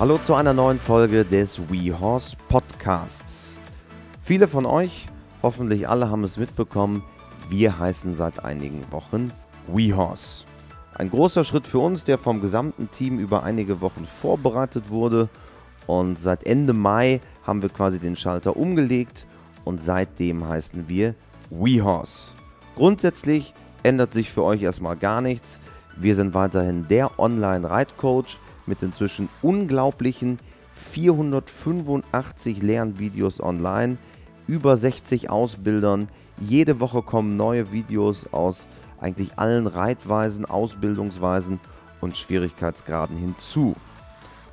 Hallo zu einer neuen Folge des WeHorse Podcasts. Viele von euch, hoffentlich alle, haben es mitbekommen, wir heißen seit einigen Wochen WeHorse. Ein großer Schritt für uns, der vom gesamten Team über einige Wochen vorbereitet wurde. Und seit Ende Mai haben wir quasi den Schalter umgelegt und seitdem heißen wir WeHorse. Grundsätzlich ändert sich für euch erstmal gar nichts. Wir sind weiterhin der Online-Reitcoach mit inzwischen unglaublichen 485 Lernvideos online, über 60 Ausbildern. Jede Woche kommen neue Videos aus eigentlich allen Reitweisen, Ausbildungsweisen und Schwierigkeitsgraden hinzu.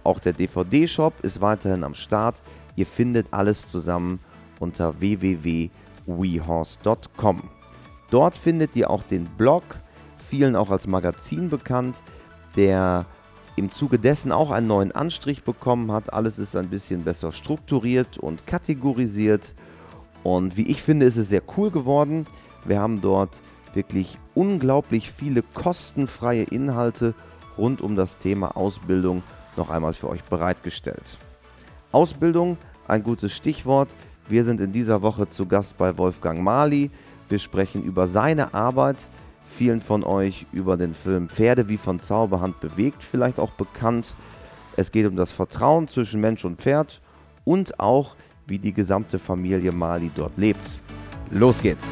Auch der DVD-Shop ist weiterhin am Start. Ihr findet alles zusammen unter www.wehorse.com. Dort findet ihr auch den Blog, vielen auch als Magazin bekannt, der im Zuge dessen auch einen neuen Anstrich bekommen hat. Alles ist ein bisschen besser strukturiert und kategorisiert. Und wie ich finde, ist es sehr cool geworden. Wir haben dort wirklich unglaublich viele kostenfreie Inhalte rund um das Thema Ausbildung noch einmal für euch bereitgestellt. Ausbildung, ein gutes Stichwort. Wir sind in dieser Woche zu Gast bei Wolfgang Mali. Wir sprechen über seine Arbeit vielen von euch über den Film Pferde wie von Zauberhand bewegt, vielleicht auch bekannt. Es geht um das Vertrauen zwischen Mensch und Pferd und auch, wie die gesamte Familie Mali dort lebt. Los geht's!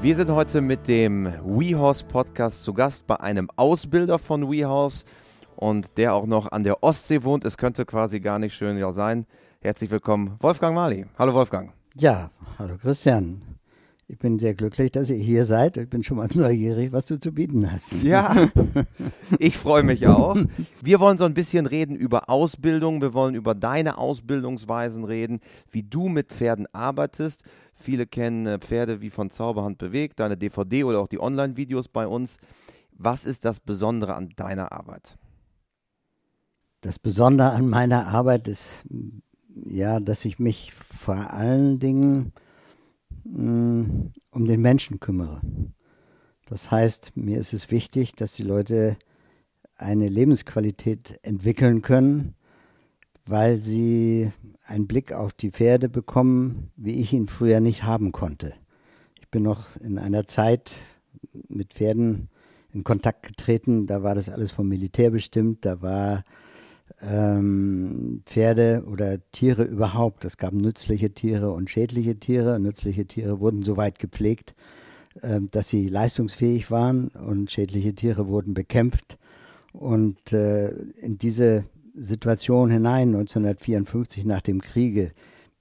Wir sind heute mit dem WeHorse Podcast zu Gast bei einem Ausbilder von WeHorse und der auch noch an der Ostsee wohnt. Es könnte quasi gar nicht schöner sein. Herzlich willkommen, Wolfgang Mali. Hallo Wolfgang. Ja, hallo Christian. Ich bin sehr glücklich, dass ihr hier seid. Ich bin schon mal neugierig, was du zu bieten hast. Ja, ich freue mich auch. Wir wollen so ein bisschen reden über Ausbildung. Wir wollen über deine Ausbildungsweisen reden, wie du mit Pferden arbeitest. Viele kennen äh, Pferde wie von Zauberhand bewegt, deine DVD oder auch die Online-Videos bei uns. Was ist das Besondere an deiner Arbeit? Das Besondere an meiner Arbeit ist, ja, dass ich mich vor allen Dingen mh, mm, um den Menschen kümmere. Das heißt, mir ist es wichtig, dass die Leute eine Lebensqualität entwickeln können, weil sie einen Blick auf die Pferde bekommen, wie ich ihn früher nicht haben konnte. Ich bin noch in einer Zeit mit Pferden in Kontakt getreten, da war das alles vom Militär bestimmt, da war ähm, Pferde oder Tiere überhaupt. Es gab nützliche Tiere und schädliche Tiere. Nützliche Tiere wurden so weit gepflegt, äh, dass sie leistungsfähig waren und schädliche Tiere wurden bekämpft. Und äh, in diese Situation hinein, 1954 nach dem Kriege,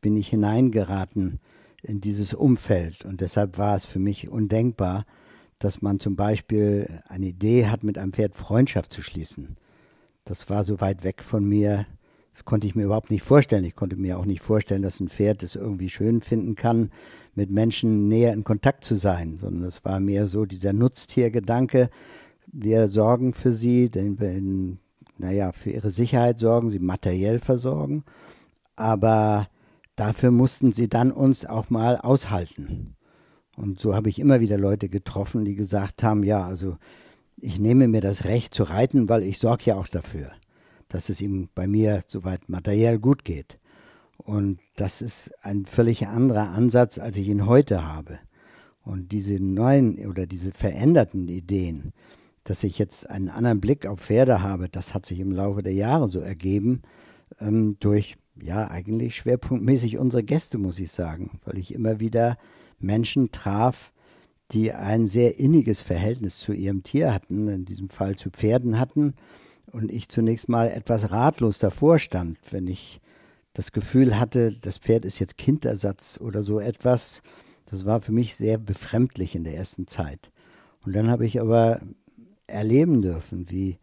bin ich hineingeraten in dieses Umfeld. Und deshalb war es für mich undenkbar, dass man zum Beispiel eine Idee hat, mit einem Pferd Freundschaft zu schließen das war so weit weg von mir. Das konnte ich mir überhaupt nicht vorstellen. Ich konnte mir auch nicht vorstellen, dass ein Pferd es irgendwie schön finden kann, mit Menschen näher in Kontakt zu sein, sondern es war mehr so dieser Nutztiergedanke. Wir sorgen für sie, denn wir in, naja, für ihre Sicherheit sorgen, sie materiell versorgen. Aber dafür mussten sie dann uns auch mal aushalten. Und so habe ich immer wieder Leute getroffen, die gesagt haben, ja, also ich nehme mir das Recht zu reiten, weil ich sorge ja auch dafür, dass es ihm bei mir soweit materiell gut geht. Und das ist ein völlig anderer Ansatz, als ich ihn heute habe. Und diese neuen oder diese veränderten Ideen, dass ich jetzt einen anderen Blick auf Pferde habe, das hat sich im Laufe der Jahre so ergeben, ähm, durch, ja, eigentlich schwerpunktmäßig unsere Gäste, muss ich sagen, weil ich immer wieder Menschen traf, die ein sehr inniges Verhältnis zu ihrem Tier hatten, in diesem Fall zu Pferden hatten, und ich zunächst mal etwas ratlos davor stand, wenn ich das Gefühl hatte, das Pferd ist jetzt Kindersatz oder so etwas. Das war für mich sehr befremdlich in der ersten Zeit. Und dann habe ich aber erleben dürfen, wie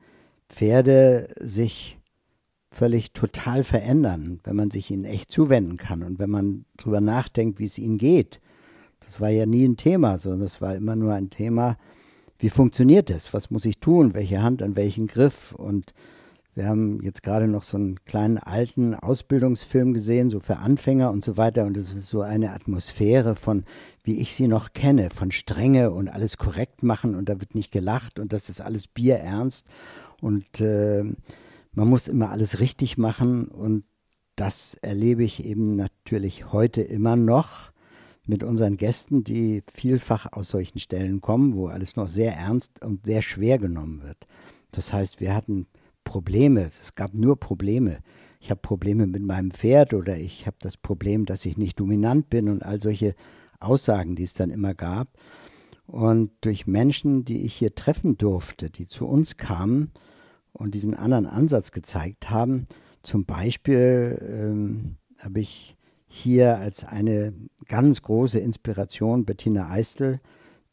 Pferde sich völlig total verändern, wenn man sich ihnen echt zuwenden kann und wenn man darüber nachdenkt, wie es ihnen geht das war ja nie ein Thema, sondern es war immer nur ein Thema, wie funktioniert das? Was muss ich tun? Welche Hand an welchen Griff? Und Wir haben jetzt gerade noch so einen kleinen alten Ausbildungsfilm gesehen, so für Anfänger und so weiter. Und es ist so eine Atmosphäre von, wie ich sie noch kenne, von Strenge und alles korrekt machen und da wird nicht gelacht und das ist alles bierernst. Und äh, man muss immer alles richtig machen und das erlebe ich eben natürlich heute immer noch mit unseren Gästen, die vielfach aus solchen Stellen kommen, wo alles noch sehr ernst und sehr schwer genommen wird. Das heißt, wir hatten Probleme, es gab nur Probleme. Ich habe Probleme mit meinem Pferd oder ich habe das Problem, dass ich nicht dominant bin und all solche Aussagen, die es dann immer gab. Und durch Menschen, die ich hier treffen durfte, die zu uns kamen und diesen anderen Ansatz gezeigt haben, zum Beispiel ähm, habe ich hier als eine ganz große Inspiration Bettina Eistel,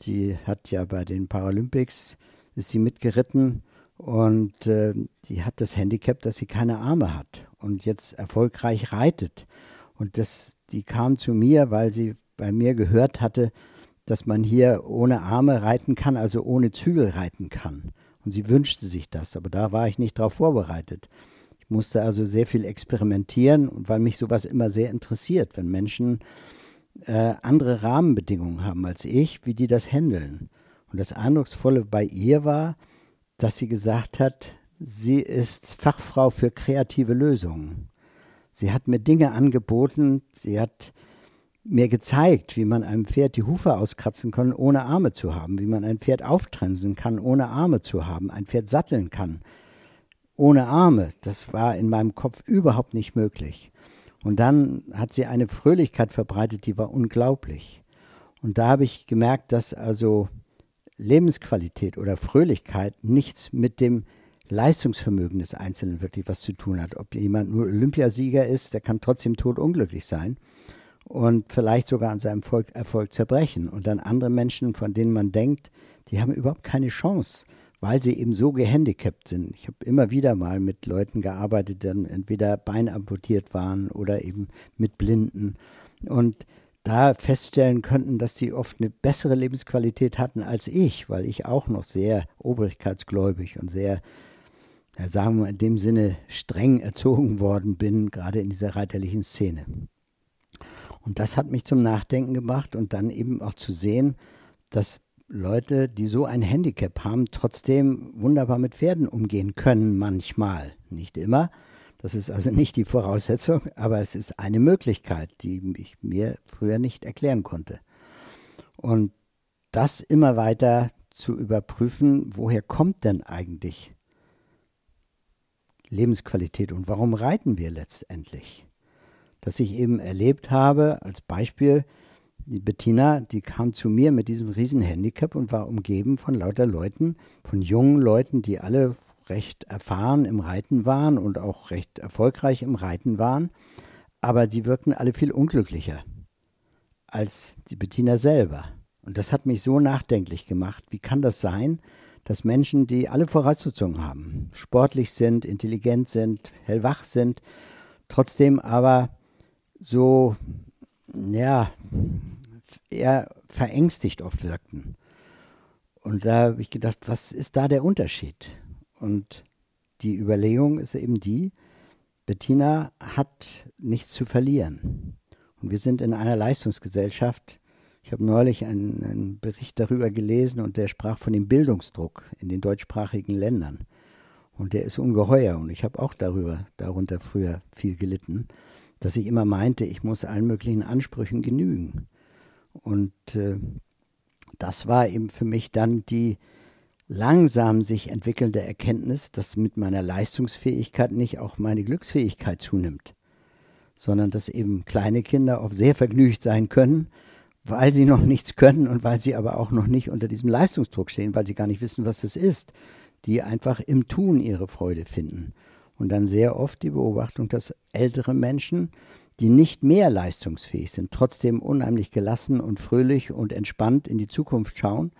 die hat ja bei den Paralympics, ist sie mitgeritten und äh, die hat das Handicap, dass sie keine Arme hat und jetzt erfolgreich reitet. Und das, die kam zu mir, weil sie bei mir gehört hatte, dass man hier ohne Arme reiten kann, also ohne Zügel reiten kann. Und sie wünschte sich das, aber da war ich nicht darauf vorbereitet musste also sehr viel experimentieren weil mich sowas immer sehr interessiert, wenn Menschen äh, andere Rahmenbedingungen haben als ich, wie die das handeln. Und das Eindrucksvolle bei ihr war, dass sie gesagt hat, sie ist Fachfrau für kreative Lösungen. Sie hat mir Dinge angeboten, sie hat mir gezeigt, wie man einem Pferd die Hufe auskratzen kann, ohne Arme zu haben, wie man ein Pferd auftrensen kann, ohne Arme zu haben, ein Pferd satteln kann, ohne Arme. Das war in meinem Kopf überhaupt nicht möglich. Und dann hat sie eine Fröhlichkeit verbreitet, die war unglaublich. Und da habe ich gemerkt, dass also Lebensqualität oder Fröhlichkeit nichts mit dem Leistungsvermögen des Einzelnen wirklich was zu tun hat. Ob jemand nur Olympiasieger ist, der kann trotzdem totunglücklich sein und vielleicht sogar an seinem Erfolg zerbrechen. Und dann andere Menschen, von denen man denkt, die haben überhaupt keine Chance, weil sie eben so gehandicapt sind. Ich habe immer wieder mal mit Leuten gearbeitet, die dann entweder Bein amputiert waren oder eben mit Blinden und da feststellen könnten, dass die oft eine bessere Lebensqualität hatten als ich, weil ich auch noch sehr obrigkeitsgläubig und sehr, sagen wir in dem Sinne, streng erzogen worden bin, gerade in dieser reiterlichen Szene. Und das hat mich zum Nachdenken gebracht und dann eben auch zu sehen, dass Leute, die so ein Handicap haben, trotzdem wunderbar mit Pferden umgehen können, manchmal. Nicht immer. Das ist also nicht die Voraussetzung, aber es ist eine Möglichkeit, die ich mir früher nicht erklären konnte. Und das immer weiter zu überprüfen, woher kommt denn eigentlich Lebensqualität und warum reiten wir letztendlich? Dass ich eben erlebt habe, als Beispiel, die Bettina, die kam zu mir mit diesem riesen Handicap und war umgeben von lauter Leuten, von jungen Leuten, die alle recht erfahren im Reiten waren und auch recht erfolgreich im Reiten waren, aber die wirkten alle viel unglücklicher als die Bettina selber. Und das hat mich so nachdenklich gemacht. Wie kann das sein, dass Menschen, die alle Voraussetzungen haben, sportlich sind, intelligent sind, hellwach sind, trotzdem aber so, ja, eher verängstigt oft wirkten. Und da habe ich gedacht, was ist da der Unterschied? Und die Überlegung ist eben die, Bettina hat nichts zu verlieren. Und wir sind in einer Leistungsgesellschaft. Ich habe neulich einen, einen, Bericht darüber gelesen und der sprach von dem Bildungsdruck in den deutschsprachigen Ländern. Und der ist ungeheuer und ich habe auch darüber, darunter früher viel gelitten, dass ich immer meinte, ich muss allen möglichen Ansprüchen genügen. Und äh, das war eben für mich dann die langsam sich entwickelnde Erkenntnis, dass mit meiner Leistungsfähigkeit nicht auch meine Glücksfähigkeit zunimmt, sondern dass eben kleine Kinder oft sehr vergnügt sein können, weil sie noch nichts können und weil sie aber auch noch nicht unter diesem Leistungsdruck stehen, weil sie gar nicht wissen, was das ist, die einfach im Tun ihre Freude finden. Und dann sehr oft die Beobachtung, dass ältere Menschen die nicht mehr leistungsfähig sind, trotzdem unheimlich gelassen und fröhlich und entspannt in die Zukunft schauen,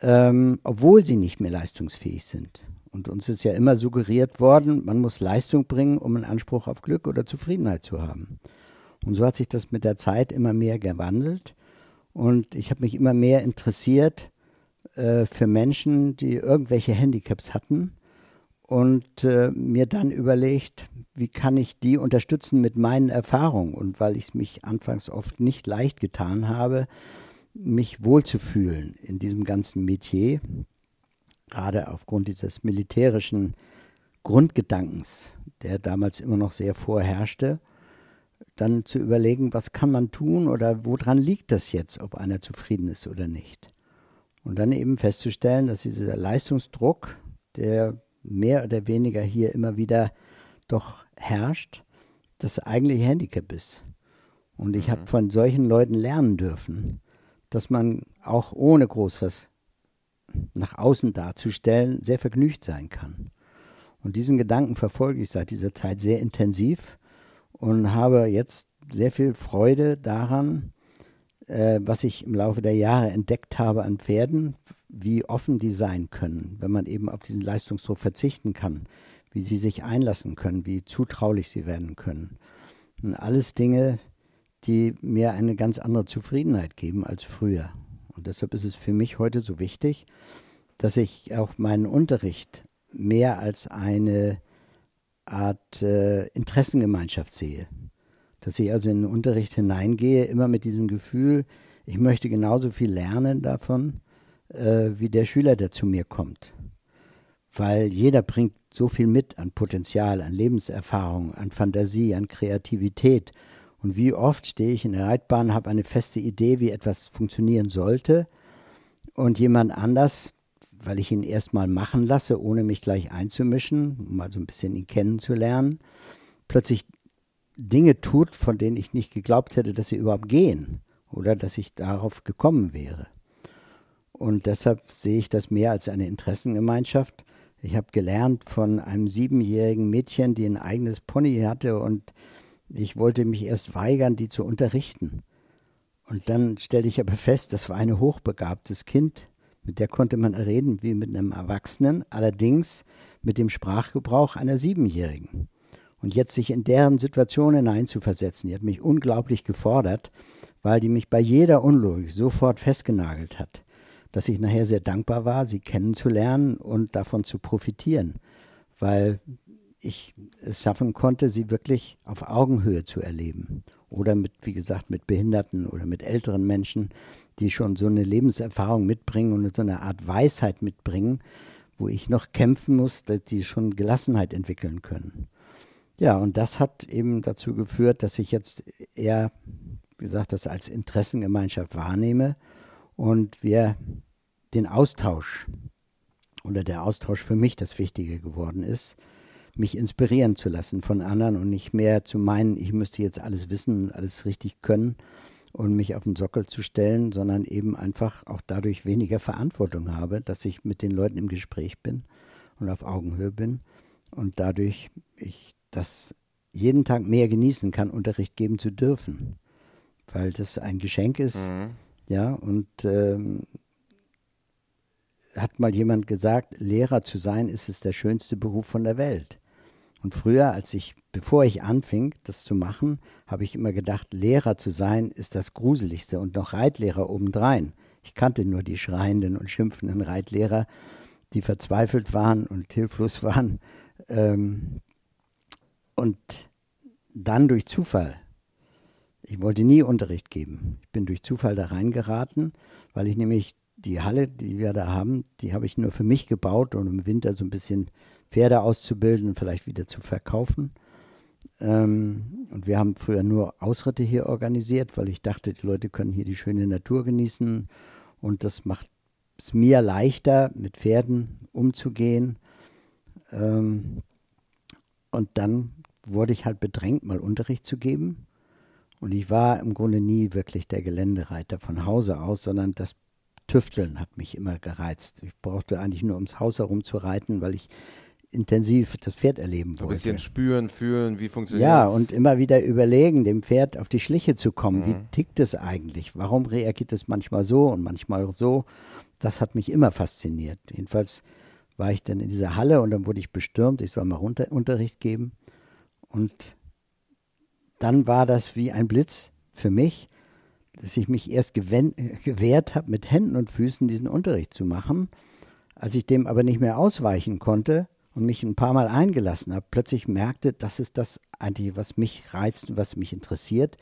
ähm, obwohl sie nicht mehr leistungsfähig sind. Und uns ist ja immer suggeriert worden, man muss Leistung bringen, um einen Anspruch auf Glück oder Zufriedenheit zu haben. Und so hat sich das mit der Zeit immer mehr gewandelt. Und ich habe mich immer mehr interessiert äh, für Menschen, die irgendwelche Handicaps hatten und äh, mir dann überlegt, wie kann ich die unterstützen mit meinen Erfahrungen und weil ich es mich anfangs oft nicht leicht getan habe, mich wohlzufühlen in diesem ganzen Metier, gerade aufgrund dieses militärischen Grundgedankens, der damals immer noch sehr vorherrschte, dann zu überlegen, was kann man tun oder woran liegt das jetzt, ob einer zufrieden ist oder nicht. Und dann eben festzustellen, dass dieser Leistungsdruck, der mehr oder weniger hier immer wieder doch herrscht, das eigentliche Handicap ist. Und ich mhm. habe von solchen Leuten lernen dürfen, dass man auch ohne groß was nach außen darzustellen sehr vergnügt sein kann. Und diesen Gedanken verfolge ich seit dieser Zeit sehr intensiv und habe jetzt sehr viel Freude daran, äh, was ich im Laufe der Jahre entdeckt habe an Pferden, wie offen die sein können, wenn man eben auf diesen Leistungsdruck verzichten kann, wie sie sich einlassen können, wie zutraulich sie werden können. Und alles Dinge, die mir eine ganz andere Zufriedenheit geben als früher. Und deshalb ist es für mich heute so wichtig, dass ich auch meinen Unterricht mehr als eine Art äh, Interessengemeinschaft sehe. Dass ich also in den Unterricht hineingehe, immer mit diesem Gefühl, ich möchte genauso viel lernen davon, äh, wie der Schüler, der zu mir kommt. Weil jeder bringt so viel mit an Potenzial, an Lebenserfahrung, an Fantasie, an Kreativität. Und wie oft stehe ich in der Reitbahn, habe eine feste Idee, wie etwas funktionieren sollte. Und jemand anders, weil ich ihn erstmal machen lasse, ohne mich gleich einzumischen, um mal so ein bisschen ihn kennenzulernen, plötzlich Dinge tut, von denen ich nicht geglaubt hätte, dass sie überhaupt gehen oder dass ich darauf gekommen wäre. Und deshalb sehe ich das mehr als eine Interessengemeinschaft. Ich habe gelernt von einem siebenjährigen Mädchen, die ein eigenes Pony hatte und ich wollte mich erst weigern, die zu unterrichten. Und dann stellte ich aber fest, das war ein hochbegabtes Kind, mit der konnte man reden wie mit einem Erwachsenen, allerdings mit dem Sprachgebrauch einer Siebenjährigen. Und jetzt sich in deren Situation hineinzuversetzen, die hat mich unglaublich gefordert, weil die mich bei jeder Unlogik sofort festgenagelt hat dass ich nachher sehr dankbar war, sie kennenzulernen und davon zu profitieren, weil ich es schaffen konnte, sie wirklich auf Augenhöhe zu erleben. Oder mit, wie gesagt, mit Behinderten oder mit älteren Menschen, die schon so eine Lebenserfahrung mitbringen und so eine Art Weisheit mitbringen, wo ich noch kämpfen muss, dass die schon Gelassenheit entwickeln können. Ja, und das hat eben dazu geführt, dass ich jetzt eher, wie gesagt, das als Interessengemeinschaft wahrnehme und wir den Austausch oder der Austausch für mich das Wichtige geworden ist, mich inspirieren zu lassen von anderen und nicht mehr zu meinen, ich müsste jetzt alles wissen und alles richtig können und mich auf den Sockel zu stellen, sondern eben einfach auch dadurch weniger Verantwortung habe, dass ich mit den Leuten im Gespräch bin und auf Augenhöhe bin und dadurch ich das jeden Tag mehr genießen kann, Unterricht geben zu dürfen, weil das ein Geschenk ist, mhm. Ja, und ähm, hat mal jemand gesagt, Lehrer zu sein, ist es der schönste Beruf von der Welt. Und früher, als ich, bevor ich anfing, das zu machen, habe ich immer gedacht, Lehrer zu sein ist das Gruseligste und noch Reitlehrer obendrein. Ich kannte nur die schreienden und schimpfenden Reitlehrer, die verzweifelt waren und hilflos waren. Ähm, und dann durch Zufall, ich wollte nie Unterricht geben. Ich bin durch Zufall da reingeraten, weil ich nämlich die Halle, die wir da haben, die habe ich nur für mich gebaut und im Winter so ein bisschen Pferde auszubilden und vielleicht wieder zu verkaufen. Ähm, und wir haben früher nur Ausritte hier organisiert, weil ich dachte, die Leute können hier die schöne Natur genießen und das macht es mir leichter, mit Pferden umzugehen. Ähm, und dann wurde ich halt bedrängt, mal Unterricht zu geben. Und ich war im Grunde nie wirklich der Geländereiter von Hause aus, sondern das Tüfteln hat mich immer gereizt. Ich brauchte eigentlich nur ums Haus herum zu reiten, weil ich intensiv das Pferd erleben wollte. Ein bisschen spüren, fühlen, wie funktioniert Ja, das? und immer wieder überlegen, dem Pferd auf die Schliche zu kommen. Mhm. Wie tickt es eigentlich? Warum reagiert es manchmal so und manchmal so? Das hat mich immer fasziniert. Jedenfalls war ich dann in dieser Halle und dann wurde ich bestürmt, ich soll mal runter, Unterricht geben. Und dann war das wie ein Blitz für mich, dass ich mich erst gewehrt habe, mit Händen und Füßen diesen Unterricht zu machen. Als ich dem aber nicht mehr ausweichen konnte und mich ein paar Mal eingelassen habe, plötzlich merkte, das ist das eigentlich, was mich reizt und was mich interessiert,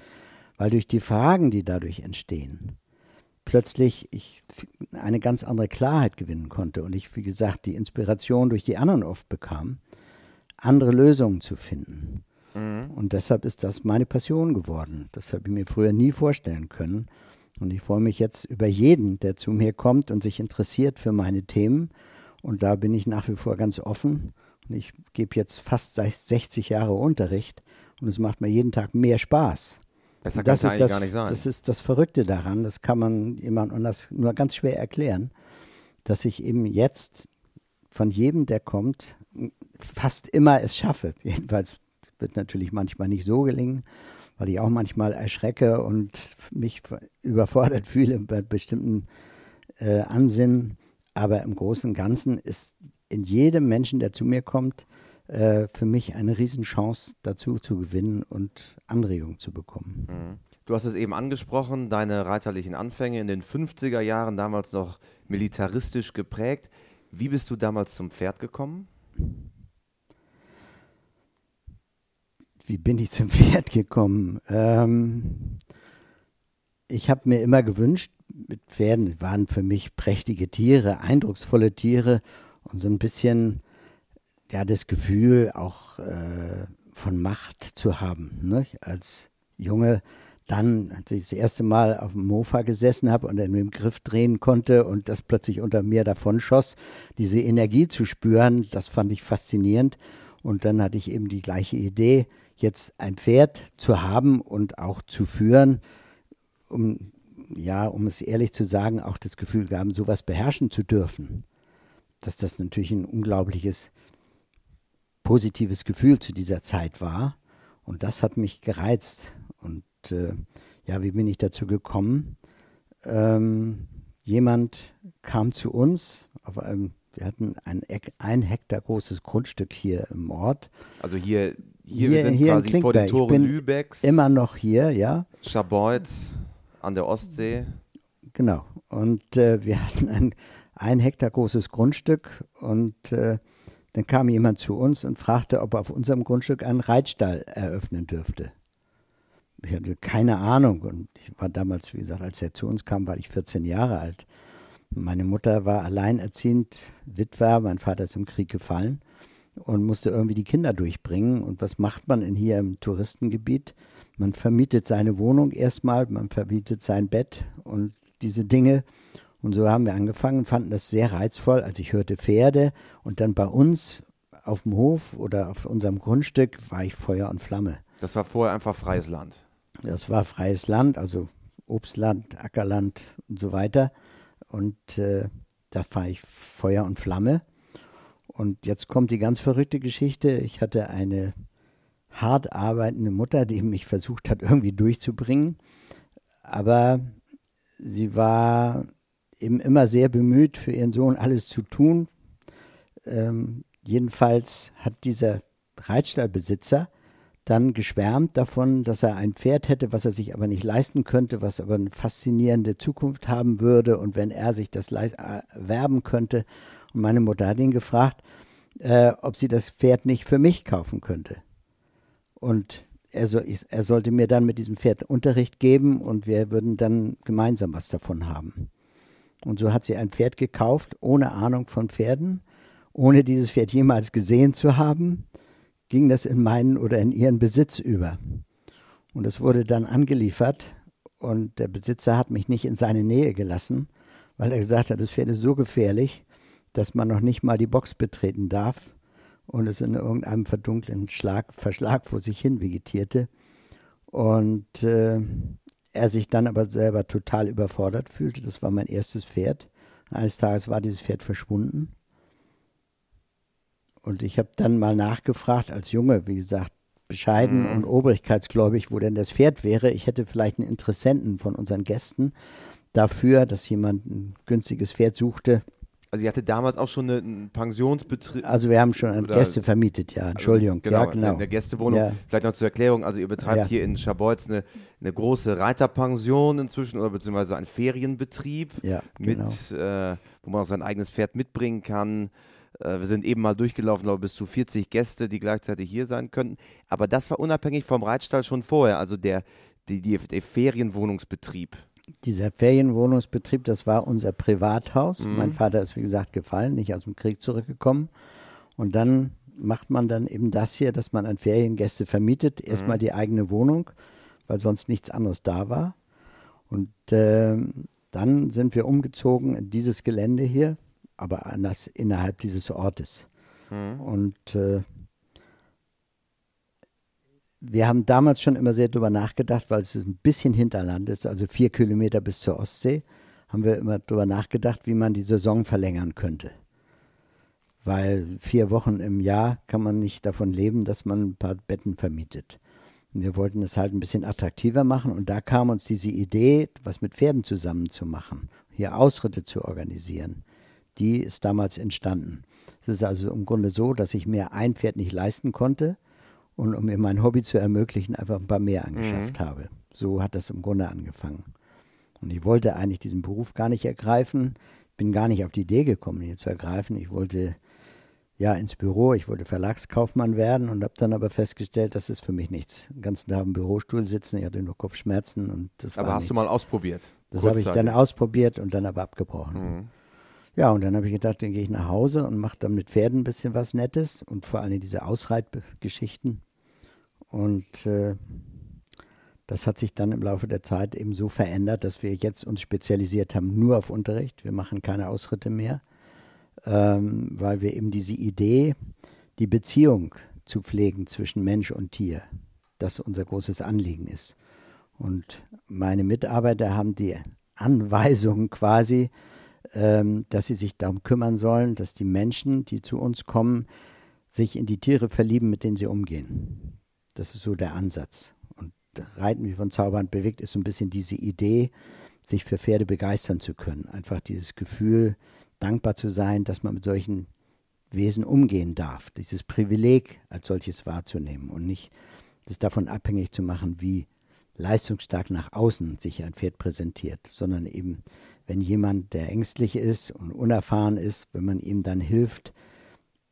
weil durch die Fragen, die dadurch entstehen, plötzlich ich eine ganz andere Klarheit gewinnen konnte und ich, wie gesagt, die Inspiration durch die anderen oft bekam, andere Lösungen zu finden. Mhm. Und deshalb ist das meine Passion geworden. Das habe ich mir früher nie vorstellen können. Und ich freue mich jetzt über jeden, der zu mir kommt und sich interessiert für meine Themen. Und da bin ich nach wie vor ganz offen. Und ich gebe jetzt fast 60 Jahre Unterricht und es macht mir jeden Tag mehr Spaß. Besser kann es eigentlich das, gar nicht sein. Das ist das Verrückte daran. Das kann man jemand anders nur ganz schwer erklären, dass ich eben jetzt von jedem, der kommt, fast immer es schaffe. Jedenfalls wird natürlich manchmal nicht so gelingen, weil ich auch manchmal erschrecke und mich überfordert fühle bei bestimmten äh, Ansinnen. Aber im Großen und Ganzen ist in jedem Menschen, der zu mir kommt, äh, für mich eine Riesenchance dazu zu gewinnen und Anregung zu bekommen. Mhm. Du hast es eben angesprochen, deine reiterlichen Anfänge in den 50er Jahren, damals noch militaristisch geprägt. Wie bist du damals zum Pferd gekommen? Wie bin ich zum Pferd gekommen? Ähm, ich habe mir immer gewünscht, mit Pferden waren für mich prächtige Tiere, eindrucksvolle Tiere und so ein bisschen ja das Gefühl auch äh, von Macht zu haben. Ne? Als Junge dann, als ich das erste Mal auf dem Mofa gesessen habe und mit dem Griff drehen konnte und das plötzlich unter mir davon schoss, diese Energie zu spüren, das fand ich faszinierend. Und dann hatte ich eben die gleiche Idee, jetzt ein Pferd zu haben und auch zu führen, um, ja, um es ehrlich zu sagen, auch das Gefühl gaben, sowas beherrschen zu dürfen. Dass das natürlich ein unglaubliches positives Gefühl zu dieser Zeit war. Und das hat mich gereizt. Und äh, ja, wie bin ich dazu gekommen? Ähm, jemand kam zu uns auf einem, wir hatten ein, ein Hektar großes Grundstück hier im Ort. Also hier, hier, hier wir sind hier quasi vor den Toren Lübecks. Immer noch hier, ja. Schabolz an der Ostsee. Genau. Und äh, wir hatten ein, ein Hektar großes Grundstück und äh, dann kam jemand zu uns und fragte, ob er auf unserem Grundstück einen Reitstall eröffnen dürfte. Ich hatte keine Ahnung und ich war damals, wie gesagt, als er zu uns kam, war ich 14 Jahre alt. Meine Mutter war alleinerziehend, Witwer, mein Vater ist im Krieg gefallen und musste irgendwie die Kinder durchbringen. Und was macht man in hier im Touristengebiet? Man vermietet seine Wohnung erstmal, man vermietet sein Bett und diese Dinge. Und so haben wir angefangen, fanden das sehr reizvoll. als ich hörte Pferde und dann bei uns auf dem Hof oder auf unserem Grundstück war ich Feuer und Flamme. Das war vorher einfach freies Land. Das war freies Land, also Obstland, Ackerland und so weiter. Und äh, da war ich Feuer und Flamme. Und jetzt kommt die ganz verrückte Geschichte. Ich hatte eine hart arbeitende Mutter, die mich versucht hat, irgendwie durchzubringen. Aber sie war eben immer sehr bemüht, für ihren Sohn alles zu tun. Ähm, jedenfalls hat dieser Reitstallbesitzer dann geschwärmt davon, dass er ein Pferd hätte, was er sich aber nicht leisten könnte, was aber eine faszinierende Zukunft haben würde und wenn er sich das erwerben könnte. Und meine Mutter hat ihn gefragt, äh, ob sie das Pferd nicht für mich kaufen könnte. Und er, so, er sollte mir dann mit diesem Pferd Unterricht geben und wir würden dann gemeinsam was davon haben. Und so hat sie ein Pferd gekauft, ohne Ahnung von Pferden, ohne dieses Pferd jemals gesehen zu haben, ging das in meinen oder in ihren Besitz über. Und es wurde dann angeliefert und der Besitzer hat mich nicht in seine Nähe gelassen, weil er gesagt hat, das Pferd ist so gefährlich, dass man noch nicht mal die Box betreten darf und es in irgendeinem verdunkelten Schlag, Verschlag vor sich hin vegetierte. Und äh, er sich dann aber selber total überfordert fühlte. Das war mein erstes Pferd. Eines Tages war dieses Pferd verschwunden. Und ich habe dann mal nachgefragt, als Junge, wie gesagt, bescheiden mhm. und obrigkeitsgläubig, wo denn das Pferd wäre. Ich hätte vielleicht einen Interessenten von unseren Gästen dafür, dass jemand ein günstiges Pferd suchte, also ihr hattet damals auch schon einen Pensionsbetrieb. Also wir haben schon Gäste vermietet, ja. Also Entschuldigung. Also, genau, ja, genau. Eine Gästewohnung. Ja. Vielleicht noch zur Erklärung. Also ihr betreibt ja. hier in Schabolz eine, eine große Reiterpension inzwischen oder beziehungsweise einen Ferienbetrieb, ja, genau. mit, äh, wo man auch sein eigenes Pferd mitbringen kann. Äh, wir sind eben mal durchgelaufen, glaube bis zu 40 Gäste, die gleichzeitig hier sein könnten. Aber das war unabhängig vom Reitstall schon vorher, also der, die, die, der Ferienwohnungsbetrieb. Dieser Ferienwohnungsbetrieb, das war unser Privathaus. Mhm. Mein Vater ist, wie gesagt, gefallen, nicht aus dem Krieg zurückgekommen. Und dann macht man dann eben das hier, dass man an Feriengäste vermietet. Erstmal mhm. die eigene Wohnung, weil sonst nichts anderes da war. Und äh, dann sind wir umgezogen in dieses Gelände hier, aber anders innerhalb dieses Ortes. Mhm. Und äh, wir haben damals schon immer sehr darüber nachgedacht, weil es ein bisschen Hinterland ist, also vier Kilometer bis zur Ostsee, haben wir immer darüber nachgedacht, wie man die Saison verlängern könnte. Weil vier Wochen im Jahr kann man nicht davon leben, dass man ein paar Betten vermietet. Und wir wollten es halt ein bisschen attraktiver machen und da kam uns diese Idee, was mit Pferden zusammen zu machen, hier Ausritte zu organisieren. Die ist damals entstanden. Es ist also im Grunde so, dass ich mir ein Pferd nicht leisten konnte und um mir mein Hobby zu ermöglichen, einfach ein paar mehr angeschafft mhm. habe. So hat das im Grunde angefangen. Und ich wollte eigentlich diesen Beruf gar nicht ergreifen, bin gar nicht auf die Idee gekommen, ihn zu ergreifen. Ich wollte ja ins Büro, ich wollte Verlagskaufmann werden und habe dann aber festgestellt, das ist für mich nichts. Den ganzen Tag im Bürostuhl sitzen, ich hatte nur Kopfschmerzen und das aber war hast nichts. du mal ausprobiert? Das habe ich dann ausprobiert und dann aber abgebrochen. Mhm. Ja, und dann habe ich gedacht, dann gehe ich nach Hause und mache dann mit Pferden ein bisschen was Nettes und vor allem diese Ausreitgeschichten. Und äh, das hat sich dann im Laufe der Zeit eben so verändert, dass wir jetzt uns spezialisiert haben nur auf Unterricht. Wir machen keine Ausritte mehr, ähm, weil wir eben diese Idee, die Beziehung zu pflegen zwischen Mensch und Tier, das unser großes Anliegen ist. Und meine Mitarbeiter haben die Anweisung quasi, ähm, dass sie sich darum kümmern sollen, dass die Menschen, die zu uns kommen, sich in die Tiere verlieben, mit denen sie umgehen. Das ist so der Ansatz. Und Reiten wie von Zauberhand bewegt ist so ein bisschen diese Idee, sich für Pferde begeistern zu können. Einfach dieses Gefühl, dankbar zu sein, dass man mit solchen Wesen umgehen darf. Dieses Privileg als solches wahrzunehmen und nicht das davon abhängig zu machen, wie leistungsstark nach außen sich ein Pferd präsentiert, sondern eben wenn jemand, der ängstlich ist und unerfahren ist, wenn man ihm dann hilft,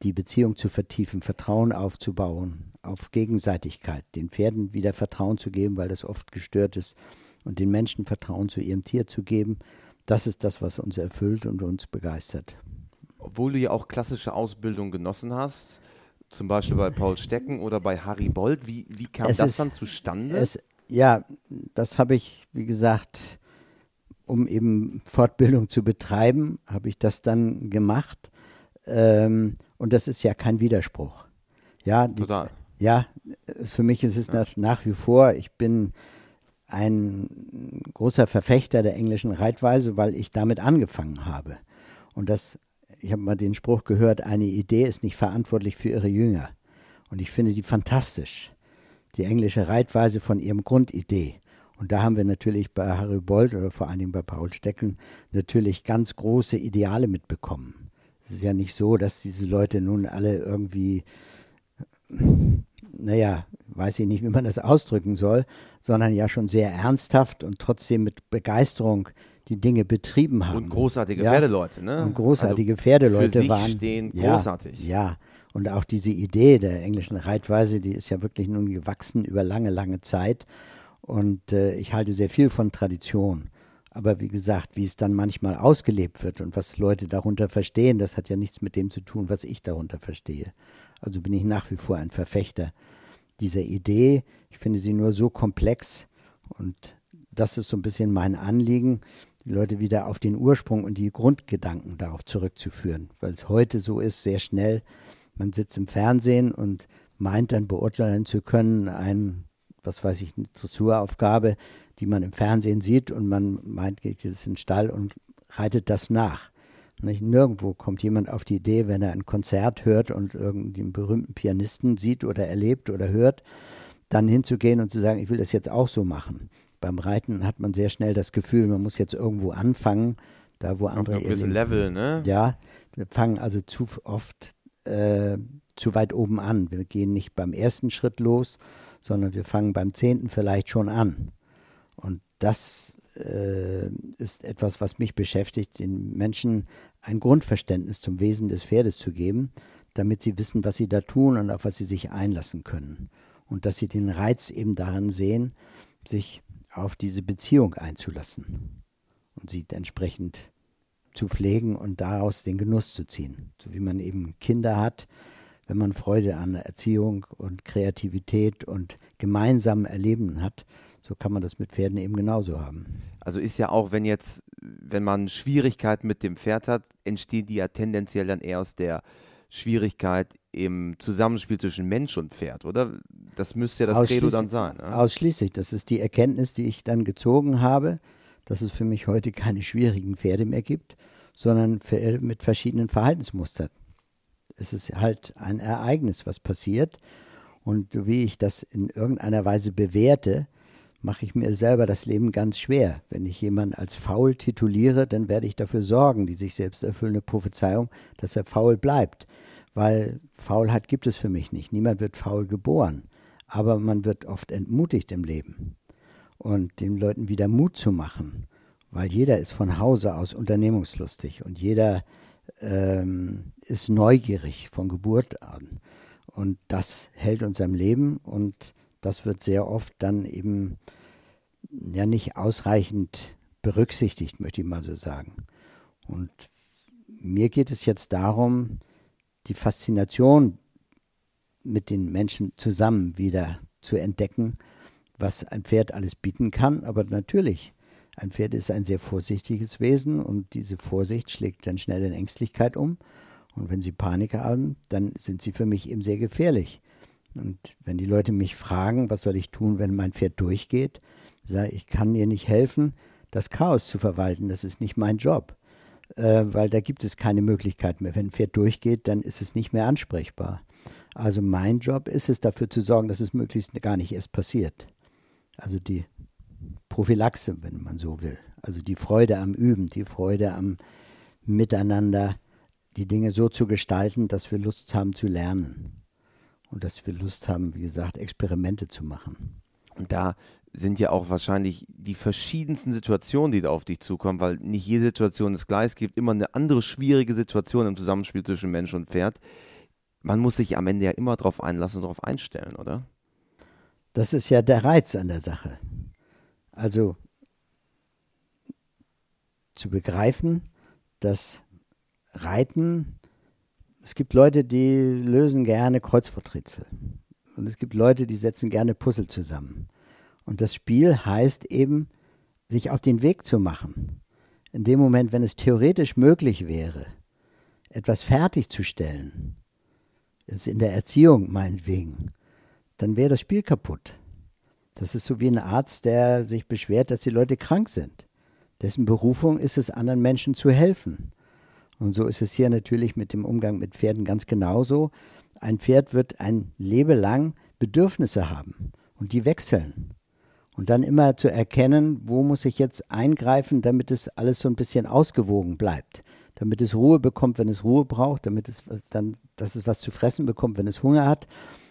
die Beziehung zu vertiefen, Vertrauen aufzubauen, auf Gegenseitigkeit, den Pferden wieder Vertrauen zu geben, weil das oft gestört ist, und den Menschen Vertrauen zu ihrem Tier zu geben, das ist das, was uns erfüllt und uns begeistert. Obwohl du ja auch klassische Ausbildung genossen hast, zum Beispiel bei Paul Stecken oder bei Harry Bold, wie, wie kam es das ist, dann zustande? Es, ja, das habe ich, wie gesagt, um eben Fortbildung zu betreiben, habe ich das dann gemacht. Ähm, und das ist ja kein Widerspruch. Ja, die, Total. Ja, für mich ist es ja. nach wie vor, ich bin ein großer Verfechter der englischen Reitweise, weil ich damit angefangen habe. Und das, ich habe mal den Spruch gehört, eine Idee ist nicht verantwortlich für ihre Jünger. Und ich finde die fantastisch. Die englische Reitweise von ihrem Grundidee. Und da haben wir natürlich bei Harry Bold oder vor allen Dingen bei Paul Stecken natürlich ganz große Ideale mitbekommen. Es ist ja nicht so, dass diese Leute nun alle irgendwie, naja, weiß ich nicht, wie man das ausdrücken soll, sondern ja schon sehr ernsthaft und trotzdem mit Begeisterung die Dinge betrieben haben. Und großartige ja? Pferdeleute, ne? Und großartige also Pferdeleute für sich waren. Stehen großartig. Ja, ja, und auch diese Idee der englischen Reitweise, die ist ja wirklich nun gewachsen über lange, lange Zeit. Und äh, ich halte sehr viel von Tradition. Aber wie gesagt, wie es dann manchmal ausgelebt wird und was Leute darunter verstehen, das hat ja nichts mit dem zu tun, was ich darunter verstehe. Also bin ich nach wie vor ein Verfechter dieser Idee. Ich finde sie nur so komplex und das ist so ein bisschen mein Anliegen, die Leute wieder auf den Ursprung und die Grundgedanken darauf zurückzuführen, weil es heute so ist, sehr schnell, man sitzt im Fernsehen und meint dann beurteilen zu können, einen was weiß ich, eine Dressuraufgabe, die man im Fernsehen sieht und man meint, geht jetzt in den Stall und reitet das nach. Nicht? Nirgendwo kommt jemand auf die Idee, wenn er ein Konzert hört und irgendeinen berühmten Pianisten sieht oder erlebt oder hört, dann hinzugehen und zu sagen, ich will das jetzt auch so machen. Beim Reiten hat man sehr schnell das Gefühl, man muss jetzt irgendwo anfangen, da wo andere. Ein Level, ne? Ja, wir fangen also zu oft äh, zu weit oben an. Wir gehen nicht beim ersten Schritt los, sondern wir fangen beim zehnten vielleicht schon an. Und das äh, ist etwas, was mich beschäftigt, den Menschen ein Grundverständnis zum Wesen des Pferdes zu geben, damit sie wissen, was sie da tun und auf was sie sich einlassen können. Und dass sie den Reiz eben darin sehen, sich auf diese Beziehung einzulassen und sie entsprechend zu pflegen und daraus den Genuss zu ziehen. So wie man eben Kinder hat, wenn man Freude an Erziehung und Kreativität und gemeinsamen Erleben hat, so kann man das mit Pferden eben genauso haben. Also ist ja auch, wenn jetzt, wenn man Schwierigkeiten mit dem Pferd hat, entstehen die ja tendenziell dann eher aus der Schwierigkeit im Zusammenspiel zwischen Mensch und Pferd, oder? Das müsste ja das Credo dann sein. Ne? Ausschließlich. Das ist die Erkenntnis, die ich dann gezogen habe, dass es für mich heute keine schwierigen Pferde mehr gibt, sondern mit verschiedenen Verhaltensmustern. Es ist halt ein Ereignis, was passiert. Und wie ich das in irgendeiner Weise bewerte, mache ich mir selber das Leben ganz schwer. Wenn ich jemanden als faul tituliere, dann werde ich dafür sorgen, die sich selbst erfüllende Prophezeiung, dass er faul bleibt. Weil Faulheit gibt es für mich nicht. Niemand wird faul geboren. Aber man wird oft entmutigt im Leben. Und den Leuten wieder Mut zu machen, weil jeder ist von Hause aus unternehmungslustig und jeder ähm, ist neugierig von Geburt an. Und das hält uns am Leben und das wird sehr oft dann eben ja nicht ausreichend berücksichtigt, möchte ich mal so sagen. Und mir geht es jetzt darum, die Faszination mit den Menschen zusammen wieder zu entdecken, was ein Pferd alles bieten kann. Aber natürlich, ein Pferd ist ein sehr vorsichtiges Wesen und diese Vorsicht schlägt dann schnell in Ängstlichkeit um. Und wenn sie Panik haben, dann sind sie für mich eben sehr gefährlich. Und wenn die Leute mich fragen, was soll ich tun, wenn mein Pferd durchgeht, sage ich, ich kann dir nicht helfen, das Chaos zu verwalten. Das ist nicht mein Job, äh, weil da gibt es keine Möglichkeit mehr. Wenn ein Pferd durchgeht, dann ist es nicht mehr ansprechbar. Also mein Job ist es, dafür zu sorgen, dass es möglichst gar nicht erst passiert. Also die Prophylaxe, wenn man so will. Also die Freude am Üben, die Freude am Miteinander, die Dinge so zu gestalten, dass wir Lust haben zu lernen und dass wir Lust haben, wie gesagt, Experimente zu machen. Und da sind ja auch wahrscheinlich die verschiedensten Situationen, die da auf dich zukommen, weil nicht jede Situation ist gleich. Es gibt immer eine andere schwierige Situation im Zusammenspiel zwischen Mensch und Pferd. Man muss sich am Ende ja immer darauf einlassen und darauf einstellen, oder? Das ist ja der Reiz an der Sache. Also zu begreifen, dass Reiten es gibt Leute, die lösen gerne Kreuzworträtsel. Und es gibt Leute, die setzen gerne Puzzle zusammen. Und das Spiel heißt eben, sich auf den Weg zu machen. In dem Moment, wenn es theoretisch möglich wäre, etwas fertigzustellen, jetzt in der Erziehung meinetwegen, dann wäre das Spiel kaputt. Das ist so wie ein Arzt, der sich beschwert, dass die Leute krank sind. Dessen Berufung ist es, anderen Menschen zu helfen. Und so ist es hier natürlich mit dem Umgang mit Pferden ganz genauso. Ein Pferd wird ein Leben lang Bedürfnisse haben und die wechseln. Und dann immer zu erkennen, wo muss ich jetzt eingreifen, damit es alles so ein bisschen ausgewogen bleibt. Damit es Ruhe bekommt, wenn es Ruhe braucht, damit es dann, dass es was zu fressen bekommt, wenn es Hunger hat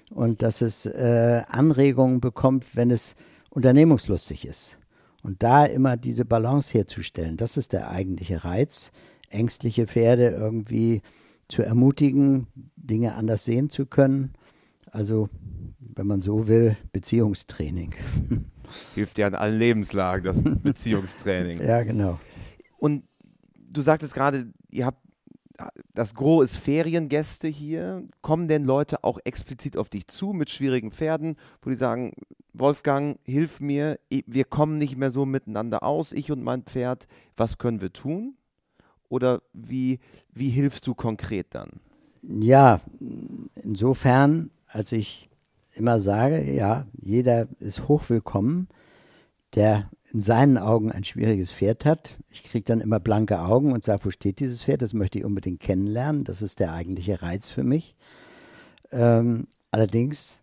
und dass es äh, Anregungen bekommt, wenn es unternehmungslustig ist. Und da immer diese Balance herzustellen, das ist der eigentliche Reiz, ängstliche Pferde irgendwie zu ermutigen, Dinge anders sehen zu können. Also, wenn man so will, Beziehungstraining. Hilft ja in allen Lebenslagen, das Beziehungstraining. ja, genau. Und du sagtest gerade, ihr habt das Gros ist Feriengäste hier. Kommen denn Leute auch explizit auf dich zu mit schwierigen Pferden, wo die sagen, Wolfgang, hilf mir, wir kommen nicht mehr so miteinander aus, ich und mein Pferd, was können wir tun? Oder wie, wie hilfst du konkret dann? Ja, insofern, als ich immer sage, ja, jeder ist hochwillkommen, der in seinen Augen ein schwieriges Pferd hat. Ich kriege dann immer blanke Augen und sage, wo steht dieses Pferd? Das möchte ich unbedingt kennenlernen. Das ist der eigentliche Reiz für mich. Ähm, allerdings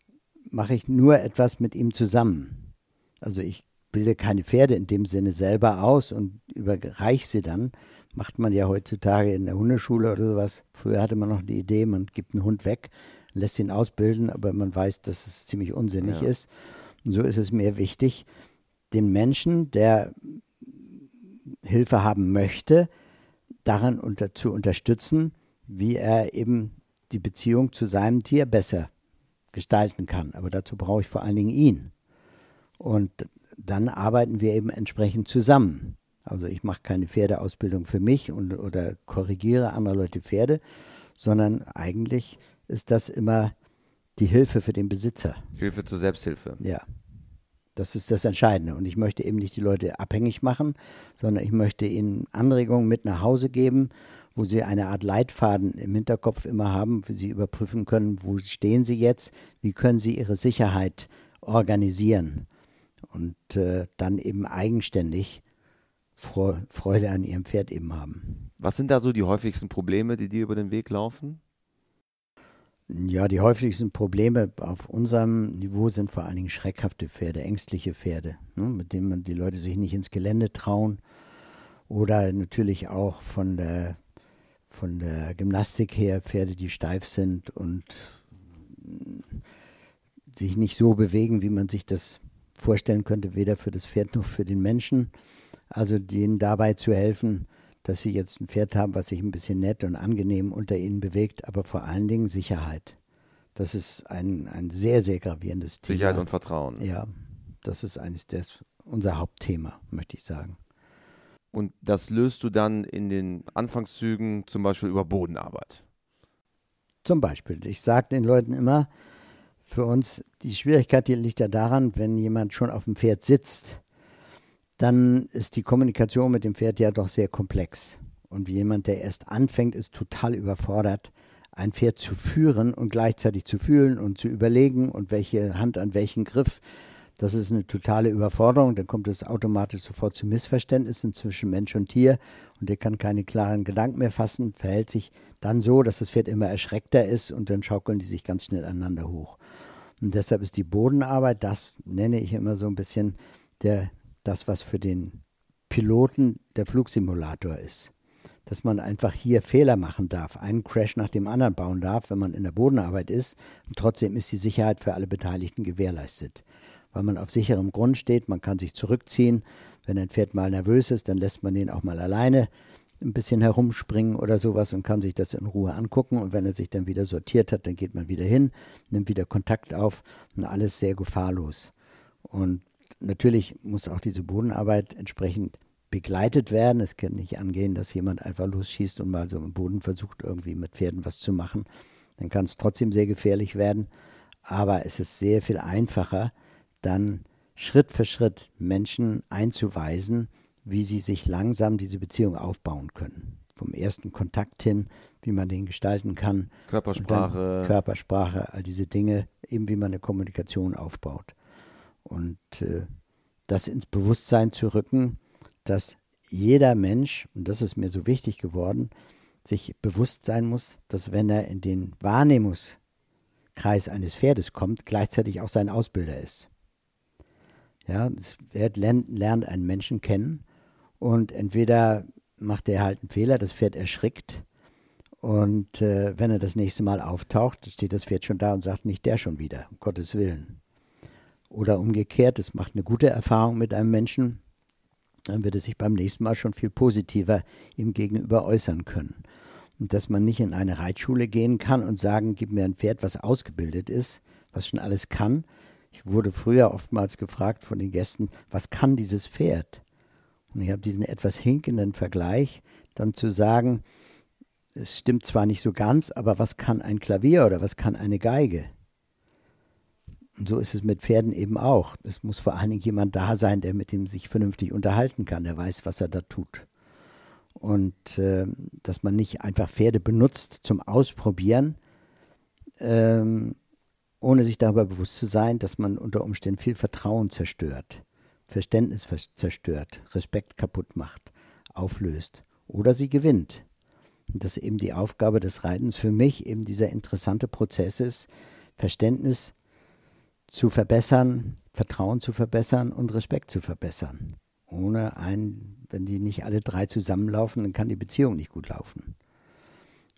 mache ich nur etwas mit ihm zusammen. Also ich bilde keine Pferde in dem Sinne selber aus und überreiche sie dann, macht man ja heutzutage in der Hundeschule oder sowas. Früher hatte man noch die Idee, man gibt einen Hund weg, lässt ihn ausbilden, aber man weiß, dass es ziemlich unsinnig ja. ist. Und so ist es mir wichtig, den Menschen, der Hilfe haben möchte, daran unter, zu unterstützen, wie er eben die Beziehung zu seinem Tier besser gestalten kann. Aber dazu brauche ich vor allen Dingen ihn. Und dann arbeiten wir eben entsprechend zusammen. Also ich mache keine Pferdeausbildung für mich und, oder korrigiere andere Leute Pferde, sondern eigentlich ist das immer die Hilfe für den Besitzer. Hilfe zur Selbsthilfe. Ja. Das ist das Entscheidende. Und ich möchte eben nicht die Leute abhängig machen, sondern ich möchte ihnen Anregungen mit nach Hause geben, wo sie eine Art Leitfaden im Hinterkopf immer haben, wie sie überprüfen können, wo stehen sie jetzt, wie können sie ihre Sicherheit organisieren und äh, dann eben eigenständig Freude an ihrem Pferd eben haben. Was sind da so die häufigsten Probleme, die dir über den Weg laufen? Ja, die häufigsten Probleme auf unserem Niveau sind vor allen Dingen schreckhafte Pferde, ängstliche Pferde, ne, mit denen man die Leute sich nicht ins Gelände trauen. Oder natürlich auch von der, von der Gymnastik her Pferde, die steif sind und sich nicht so bewegen, wie man sich das vorstellen könnte, weder für das Pferd noch für den Menschen. Also denen dabei zu helfen, dass sie jetzt ein Pferd haben, was sich ein bisschen nett und angenehm unter ihnen bewegt, aber vor allen Dingen Sicherheit. Das ist ein, ein sehr, sehr gravierendes Thema. Sicherheit und Vertrauen. Ja, das ist eines des, unser Hauptthema, möchte ich sagen. Und das löst du dann in den Anfangszügen zum Beispiel über Bodenarbeit? Zum Beispiel. Ich sage den Leuten immer, für uns, die Schwierigkeit die liegt ja daran, wenn jemand schon auf dem Pferd sitzt, dann ist die Kommunikation mit dem Pferd ja doch sehr komplex. Und jemand, der erst anfängt, ist total überfordert, ein Pferd zu führen und gleichzeitig zu fühlen und zu überlegen und welche Hand an welchen Griff. Das ist eine totale Überforderung. Dann kommt es automatisch sofort zu Missverständnissen zwischen Mensch und Tier und der kann keine klaren Gedanken mehr fassen, verhält sich dann so, dass das Pferd immer erschreckter ist und dann schaukeln die sich ganz schnell aneinander hoch. Und deshalb ist die Bodenarbeit, das nenne ich immer so ein bisschen der, das, was für den Piloten der Flugsimulator ist. Dass man einfach hier Fehler machen darf, einen Crash nach dem anderen bauen darf, wenn man in der Bodenarbeit ist. Und trotzdem ist die Sicherheit für alle Beteiligten gewährleistet. Weil man auf sicherem Grund steht, man kann sich zurückziehen. Wenn ein Pferd mal nervös ist, dann lässt man den auch mal alleine ein bisschen herumspringen oder sowas und kann sich das in Ruhe angucken. Und wenn er sich dann wieder sortiert hat, dann geht man wieder hin, nimmt wieder Kontakt auf und alles sehr gefahrlos. Und natürlich muss auch diese Bodenarbeit entsprechend begleitet werden. Es kann nicht angehen, dass jemand einfach losschießt und mal so im Boden versucht, irgendwie mit Pferden was zu machen. Dann kann es trotzdem sehr gefährlich werden. Aber es ist sehr viel einfacher, dann Schritt für Schritt Menschen einzuweisen, wie sie sich langsam diese Beziehung aufbauen können. Vom ersten Kontakt hin, wie man den gestalten kann. Körpersprache. Körpersprache, all diese Dinge, eben wie man eine Kommunikation aufbaut. Und äh, das ins Bewusstsein zu rücken, dass jeder Mensch, und das ist mir so wichtig geworden, sich bewusst sein muss, dass wenn er in den Wahrnehmungskreis eines Pferdes kommt, gleichzeitig auch sein Ausbilder ist. Ja, das Pferd lernt, einen Menschen kennen und entweder macht er halt einen Fehler, das Pferd erschrickt. Und äh, wenn er das nächste Mal auftaucht, steht das Pferd schon da und sagt, nicht der schon wieder, um Gottes Willen. Oder umgekehrt, es macht eine gute Erfahrung mit einem Menschen, dann wird es sich beim nächsten Mal schon viel positiver ihm gegenüber äußern können. Und dass man nicht in eine Reitschule gehen kann und sagen, gib mir ein Pferd, was ausgebildet ist, was schon alles kann. Ich wurde früher oftmals gefragt von den Gästen, was kann dieses Pferd? Und ich habe diesen etwas hinkenden Vergleich, dann zu sagen, es stimmt zwar nicht so ganz, aber was kann ein Klavier oder was kann eine Geige? Und so ist es mit Pferden eben auch. Es muss vor allen Dingen jemand da sein, der mit dem sich vernünftig unterhalten kann, der weiß, was er da tut. Und äh, dass man nicht einfach Pferde benutzt zum Ausprobieren, ähm, ohne sich darüber bewusst zu sein, dass man unter Umständen viel Vertrauen zerstört. Verständnis zerstört, Respekt kaputt macht, auflöst oder sie gewinnt. Und das ist eben die Aufgabe des Reitens für mich, eben dieser interessante Prozess ist, Verständnis zu verbessern, Vertrauen zu verbessern und Respekt zu verbessern. Ohne ein, wenn die nicht alle drei zusammenlaufen, dann kann die Beziehung nicht gut laufen.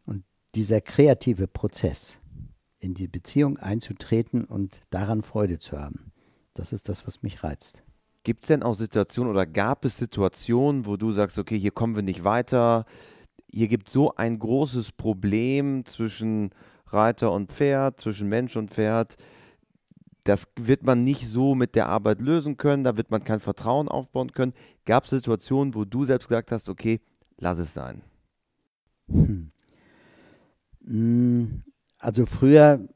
Und dieser kreative Prozess, in die Beziehung einzutreten und daran Freude zu haben, das ist das, was mich reizt. Gibt es denn auch Situationen oder gab es Situationen, wo du sagst, okay, hier kommen wir nicht weiter, hier gibt so ein großes Problem zwischen Reiter und Pferd, zwischen Mensch und Pferd. Das wird man nicht so mit der Arbeit lösen können, da wird man kein Vertrauen aufbauen können. Gab es Situationen, wo du selbst gesagt hast, okay, lass es sein? Hm. hm also früher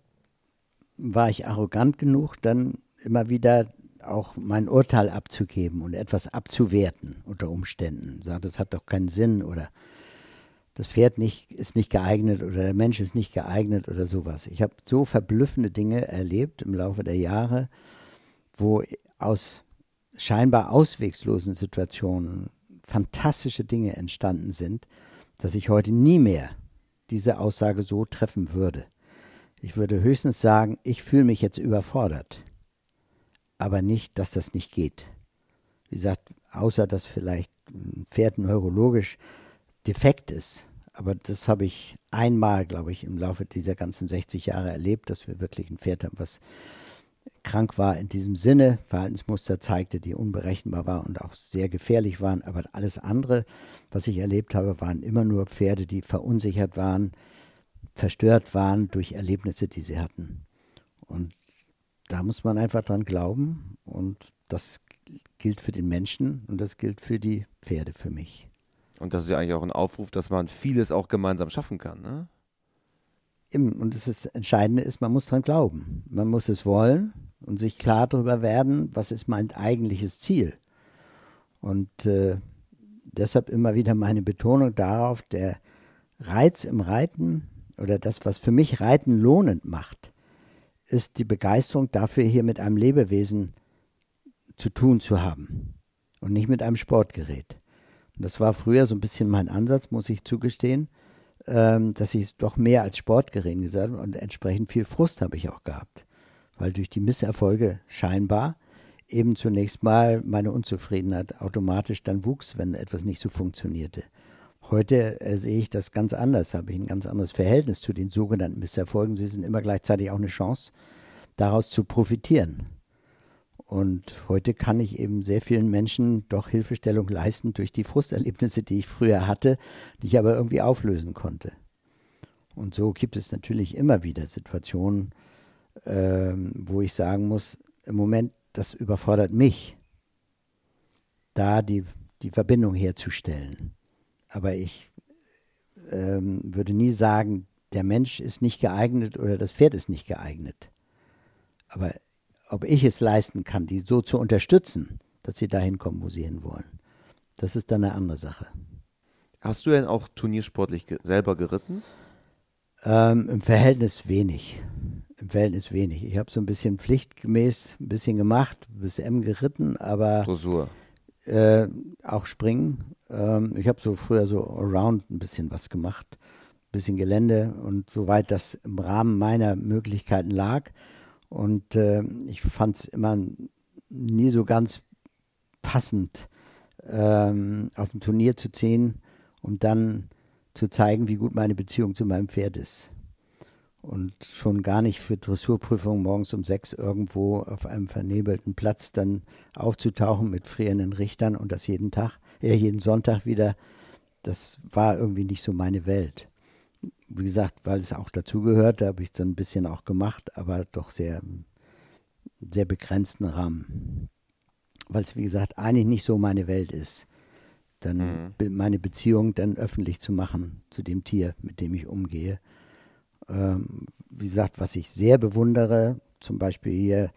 war ich arrogant genug, dann immer wieder auch mein Urteil abzugeben und etwas abzuwerten unter Umständen. Sagt, das hat doch keinen Sinn oder das Pferd nicht, ist nicht geeignet oder der Mensch ist nicht geeignet oder sowas. Ich habe so verblüffende Dinge erlebt im Laufe der Jahre, wo aus scheinbar auswegslosen Situationen fantastische Dinge entstanden sind, dass ich heute nie mehr diese Aussage so treffen würde. Ich würde höchstens sagen, ich fühle mich jetzt überfordert, aber nicht, dass das nicht geht. Wie gesagt, außer dass vielleicht ein Pferd neurologisch defekt ist. Aber das habe ich einmal, glaube ich, im Laufe dieser ganzen 60 Jahre erlebt, dass wir wirklich ein Pferd haben, was krank war in diesem Sinne, Verhaltensmuster zeigte, die unberechenbar war und auch sehr gefährlich waren. Aber alles andere, was ich erlebt habe, waren immer nur Pferde, die verunsichert waren, verstört waren durch Erlebnisse, die sie hatten. Und da muss man einfach dran glauben und das gilt für den Menschen und das gilt für die Pferde für mich. Und das ist ja eigentlich auch ein Aufruf, dass man vieles auch gemeinsam schaffen kann, ne? Und das, Entscheidende ist, man muss dran glauben. Man muss es wollen und sich klar darüber werden, was ist mein eigentliches Ziel. Und äh, deshalb immer wieder meine Betonung darauf, der Reiz im Reiten oder das, was für mich Reiten lohnend macht, ist die Begeisterung dafür, hier mit einem Lebewesen zu tun zu haben und nicht mit einem Sportgerät. Das war früher so ein bisschen mein Ansatz, muss ich zugestehen, ähm, dass ich es doch mehr als Sportgerät gesagt habe und entsprechend viel Frust habe ich auch gehabt. Weil durch die Misserfolge scheinbar eben zunächst mal meine Unzufriedenheit automatisch dann wuchs, wenn etwas nicht so funktionierte. Heute äh, sehe ich das ganz anders, habe ich ein ganz anderes Verhältnis zu den sogenannten Misserfolgen. Sie sind immer gleichzeitig auch eine Chance, daraus zu profitieren. Und heute kann ich eben sehr vielen Menschen doch Hilfestellung leisten durch die Frusterlebnisse, die ich früher hatte, die ich aber irgendwie auflösen konnte. Und so gibt es natürlich immer wieder Situationen, ähm, wo ich sagen muss, im Moment, das überfordert mich, da die, die Verbindung herzustellen. Aber ich ähm, würde nie sagen, der Mensch ist nicht geeignet oder das Pferd ist nicht geeignet. Aber ob ich es leisten kann, die so zu unterstützen, dass sie dahin kommen, wo sie hinwollen. Das ist dann eine andere Sache. Hast du denn auch turniersportlich ge selber geritten? Ähm, Im Verhältnis wenig. Im Verhältnis wenig. Ich habe so ein bisschen pflichtgemäß ein bisschen gemacht, bis M geritten, aber Dressur. Äh, auch Springen. Ähm, ich habe so früher so around ein bisschen was gemacht, ein bisschen Gelände und soweit das im Rahmen meiner Möglichkeiten lag. Und äh, ich fand es immer nie so ganz passend, ähm, auf ein Turnier zu ziehen und dann zu zeigen, wie gut meine Beziehung zu meinem Pferd ist. Und schon gar nicht für Dressurprüfungen morgens um sechs irgendwo auf einem vernebelten Platz dann aufzutauchen mit frierenden Richtern und das jeden Tag, äh, jeden Sonntag wieder. Das war irgendwie nicht so meine Welt wie gesagt, weil es auch dazugehört, da habe ich es dann ein bisschen auch gemacht, aber doch sehr, sehr begrenzten Rahmen. Weil es, wie gesagt, eigentlich nicht so meine Welt ist, dann mhm. meine Beziehung dann öffentlich zu machen zu dem Tier, mit dem ich umgehe. Ähm, wie gesagt, was ich sehr bewundere, zum Beispiel hier,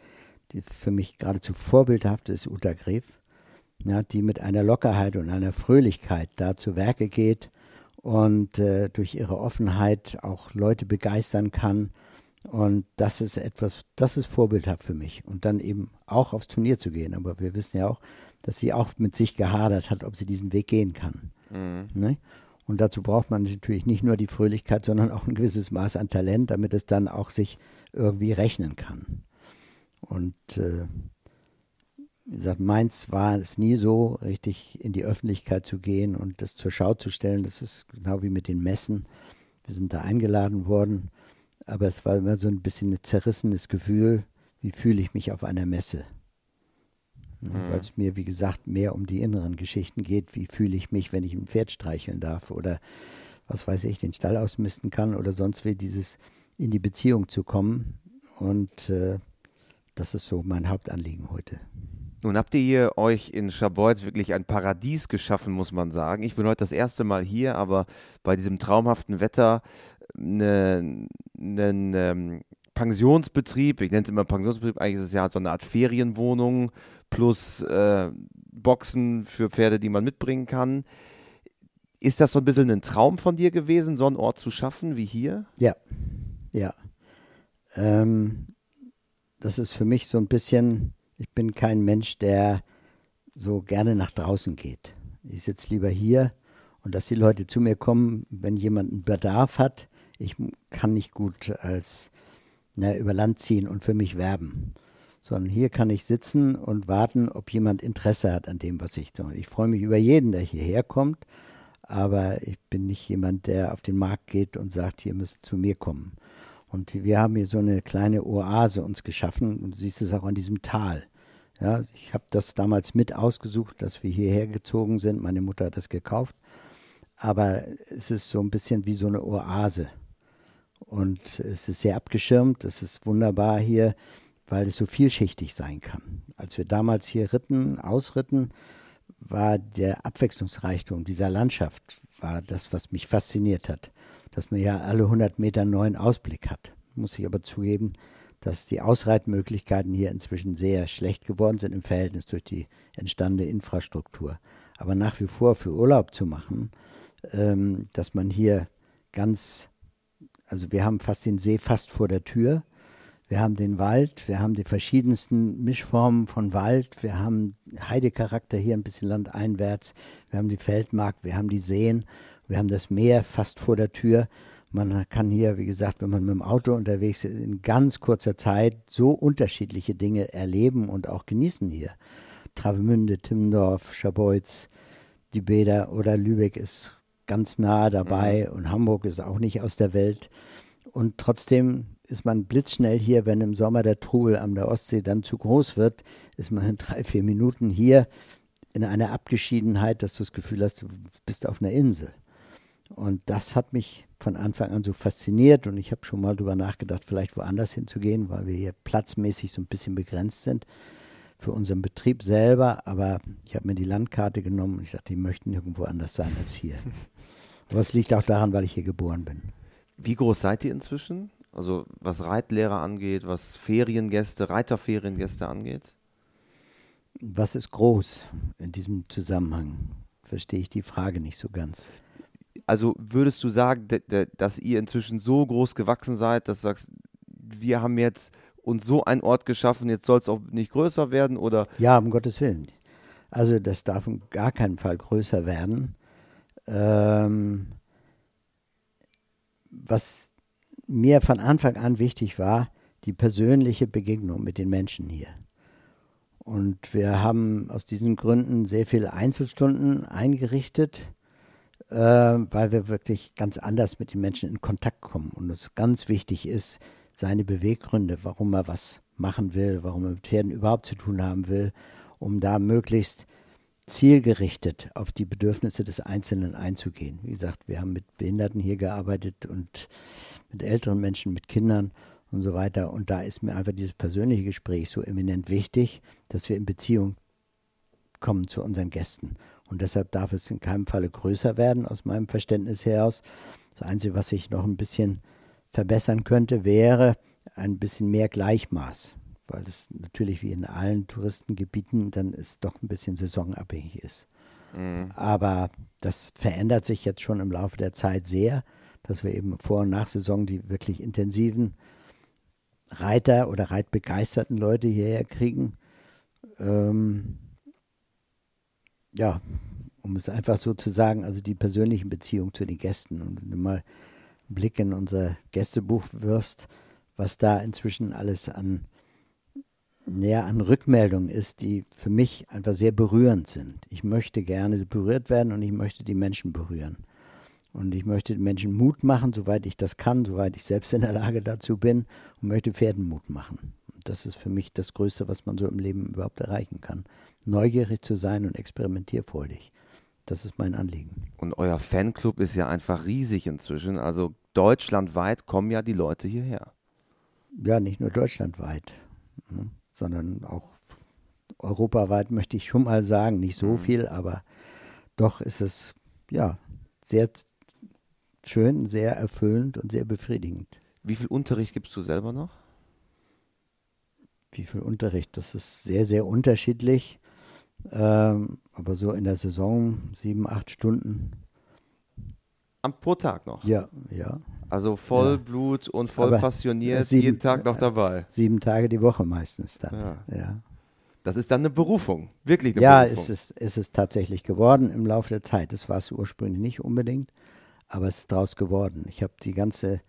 die für mich geradezu vorbildhaft ist Uta Gref, ja, die mit einer Lockerheit und einer Fröhlichkeit da zu Werke geht und äh, durch ihre Offenheit auch Leute begeistern kann. Und das ist etwas, das ist vorbildhaft für mich. Und dann eben auch aufs Turnier zu gehen. Aber wir wissen ja auch, dass sie auch mit sich gehadert hat, ob sie diesen Weg gehen kann. Mhm. Ne? Und dazu braucht man natürlich nicht nur die Fröhlichkeit, sondern auch ein gewisses Maß an Talent, damit es dann auch sich irgendwie rechnen kann. Und äh, wie gesagt, meins war es nie so, richtig in die Öffentlichkeit zu gehen und das zur Schau zu stellen. Das ist genau wie mit den Messen. Wir sind da eingeladen worden, aber es war immer so ein bisschen ein zerrissenes Gefühl, wie fühle ich mich auf einer Messe. mhm. weil es mir, wie gesagt, mehr um die inneren Geschichten geht. Wie fühle ich mich, wenn ich ein Pferd streicheln darf oder was weiß ich, den Stall ausmisten kann oder sonst wie, dieses in die Beziehung zu kommen. Und äh, das ist so mein Hauptanliegen heute. Nun habt ihr hier euch in Scharbeutz wirklich ein Paradies geschaffen, muss man sagen. Ich bin heute das erste Mal hier, aber bei diesem traumhaften Wetter einen ne, ähm, Pensionsbetrieb, ich nenne es immer Pensionsbetrieb, eigentlich ist es ja so eine Art Ferienwohnung plus äh, Boxen für Pferde, die man mitbringen kann. Ist das so ein bisschen ein Traum von dir gewesen, so einen Ort zu schaffen wie hier? Ja, ja. Ähm, das ist für mich so ein bisschen, ich bin kein Mensch, der so gerne nach draußen geht. Ich sitze lieber hier und dass die Leute zu mir kommen, wenn jemand einen Bedarf hat. Ich kann nicht gut als na, über Land ziehen und für mich werben. Sondern hier kann ich sitzen und warten, ob jemand Interesse hat an dem, was ich tue. Ich freue mich über jeden, der hierher kommt, aber ich bin nicht jemand, der auf den Markt geht und sagt, hier müssen zu mir kommen. Und wir haben hier so eine kleine Oase uns geschaffen und du siehst es auch an diesem Tal. Ja, ich habe das damals mit ausgesucht, dass wir hierher gezogen sind. Meine Mutter hat das gekauft. Aber es ist so ein bisschen wie so eine Oase. Und es ist sehr abgeschirmt, es ist wunderbar hier, weil es so vielschichtig sein kann. Als wir damals hier ritten, ausritten, war der Abwechslungsreichtum dieser Landschaft, war das, was mich fasziniert hat. Dass man ja alle 100 Meter einen neuen Ausblick hat. Muss ich aber zugeben, dass die Ausreitmöglichkeiten hier inzwischen sehr schlecht geworden sind im Verhältnis durch die entstandene Infrastruktur. Aber nach wie vor für Urlaub zu machen, ähm, dass man hier ganz also wir haben fast den See fast vor der Tür. Wir haben den Wald, wir haben die verschiedensten Mischformen von Wald, wir haben Heidecharakter hier ein bisschen landeinwärts, wir haben die Feldmark, wir haben die Seen, wir haben das Meer fast vor der Tür. Man kann hier, wie gesagt, wenn man mit dem Auto unterwegs ist, in ganz kurzer Zeit so unterschiedliche Dinge erleben und auch genießen hier. Travemünde, Timmendorf, Scharbeutz, die Bäder oder Lübeck ist ganz nah dabei mhm. und Hamburg ist auch nicht aus der Welt. Und trotzdem ist man blitzschnell hier, wenn im Sommer der Trubel an der Ostsee dann zu groß wird, ist man in drei, vier Minuten hier in einer Abgeschiedenheit, dass du das Gefühl hast, du bist auf einer Insel. Und das hat mich von Anfang an so fasziniert und ich habe schon mal darüber nachgedacht, vielleicht woanders hinzugehen, weil wir hier platzmäßig so ein bisschen begrenzt sind für unseren Betrieb selber. Aber ich habe mir die Landkarte genommen und ich dachte, die möchten irgendwo anders sein als hier. Aber es liegt auch daran, weil ich hier geboren bin. Wie groß seid ihr inzwischen? Also was Reitlehrer angeht, was Feriengäste, Reiterferiengäste angeht? Was ist groß in diesem Zusammenhang? Verstehe ich die Frage nicht so ganz. Also würdest du sagen, dass ihr inzwischen so groß gewachsen seid, dass du sagst, wir haben jetzt uns so einen Ort geschaffen, jetzt soll es auch nicht größer werden oder? Ja, um Gottes Willen. Also das darf in gar keinen Fall größer werden. Ähm, was mir von Anfang an wichtig war, die persönliche Begegnung mit den Menschen hier. Und wir haben aus diesen Gründen sehr viele Einzelstunden eingerichtet, äh, weil wir wirklich ganz anders mit den Menschen in Kontakt kommen. Und es ganz wichtig ist, seine Beweggründe, warum er was machen will, warum er mit Pferden überhaupt zu tun haben will, um da möglichst zielgerichtet auf die Bedürfnisse des Einzelnen einzugehen. Wie gesagt, wir haben mit Behinderten hier gearbeitet und mit älteren Menschen, mit Kindern und so weiter. Und da ist mir einfach dieses persönliche Gespräch so eminent wichtig, dass wir in Beziehung kommen zu unseren Gästen. Und deshalb darf es in keinem Falle größer werden, aus meinem Verständnis heraus. Das Einzige, was ich noch ein bisschen verbessern könnte, wäre ein bisschen mehr Gleichmaß weil es natürlich wie in allen Touristengebieten dann ist doch ein bisschen saisonabhängig ist. Mhm. Aber das verändert sich jetzt schon im Laufe der Zeit sehr, dass wir eben vor und nach Saison die wirklich intensiven Reiter oder reitbegeisterten Leute hierher kriegen. Ähm, ja, um es einfach so zu sagen, also die persönlichen Beziehungen zu den Gästen. Und wenn du mal einen Blick in unser Gästebuch wirfst, was da inzwischen alles an näher an Rückmeldungen ist, die für mich einfach sehr berührend sind. Ich möchte gerne berührt werden und ich möchte die Menschen berühren. Und ich möchte den Menschen Mut machen, soweit ich das kann, soweit ich selbst in der Lage dazu bin und möchte Pferden Mut machen. Das ist für mich das Größte, was man so im Leben überhaupt erreichen kann. neugierig zu sein und experimentierfreudig. Das ist mein Anliegen. Und euer Fanclub ist ja einfach riesig inzwischen. Also deutschlandweit kommen ja die Leute hierher. Ja, nicht nur deutschlandweit, ne, sondern auch europaweit möchte ich schon mal sagen. Nicht so mhm. viel, aber doch ist es ja sehr schön, sehr erfüllend und sehr befriedigend. Wie viel Unterricht gibst du selber noch? Wie viel Unterricht? Das ist sehr, sehr unterschiedlich. Ähm, aber so in der Saison sieben, acht Stunden. Am pro Tag noch? Ja, ja. Also Vollblut ja. und voll aber passioniert, sieben, jeden Tag noch dabei. Sieben Tage die Woche meistens dann. Ja. ja. Das ist dann eine Berufung, wirklich eine ja, Berufung. Ja, ist es, ist es tatsächlich geworden im Laufe der Zeit. Das war es ursprünglich nicht unbedingt, aber es ist daraus geworden. Ich habe die ganze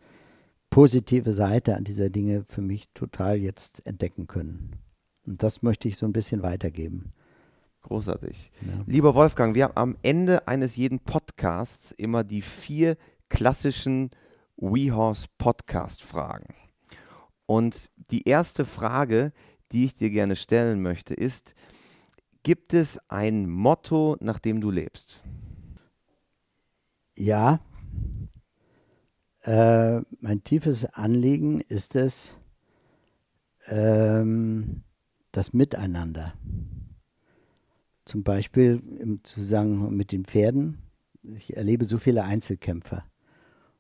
positive Seite an dieser Dinge für mich total jetzt entdecken können. Und das möchte ich so ein bisschen weitergeben. Großartig. Ja. Lieber Wolfgang, wir haben am Ende eines jeden Podcasts immer die vier klassischen WeHorse Podcast Fragen. Und die erste Frage, die ich dir gerne stellen möchte, ist, gibt es ein Motto, nach dem du lebst? Ja. Äh, mein tiefes Anliegen ist es, ähm, das Miteinander. Zum Beispiel im Zusammenhang mit den Pferden. Ich erlebe so viele Einzelkämpfer.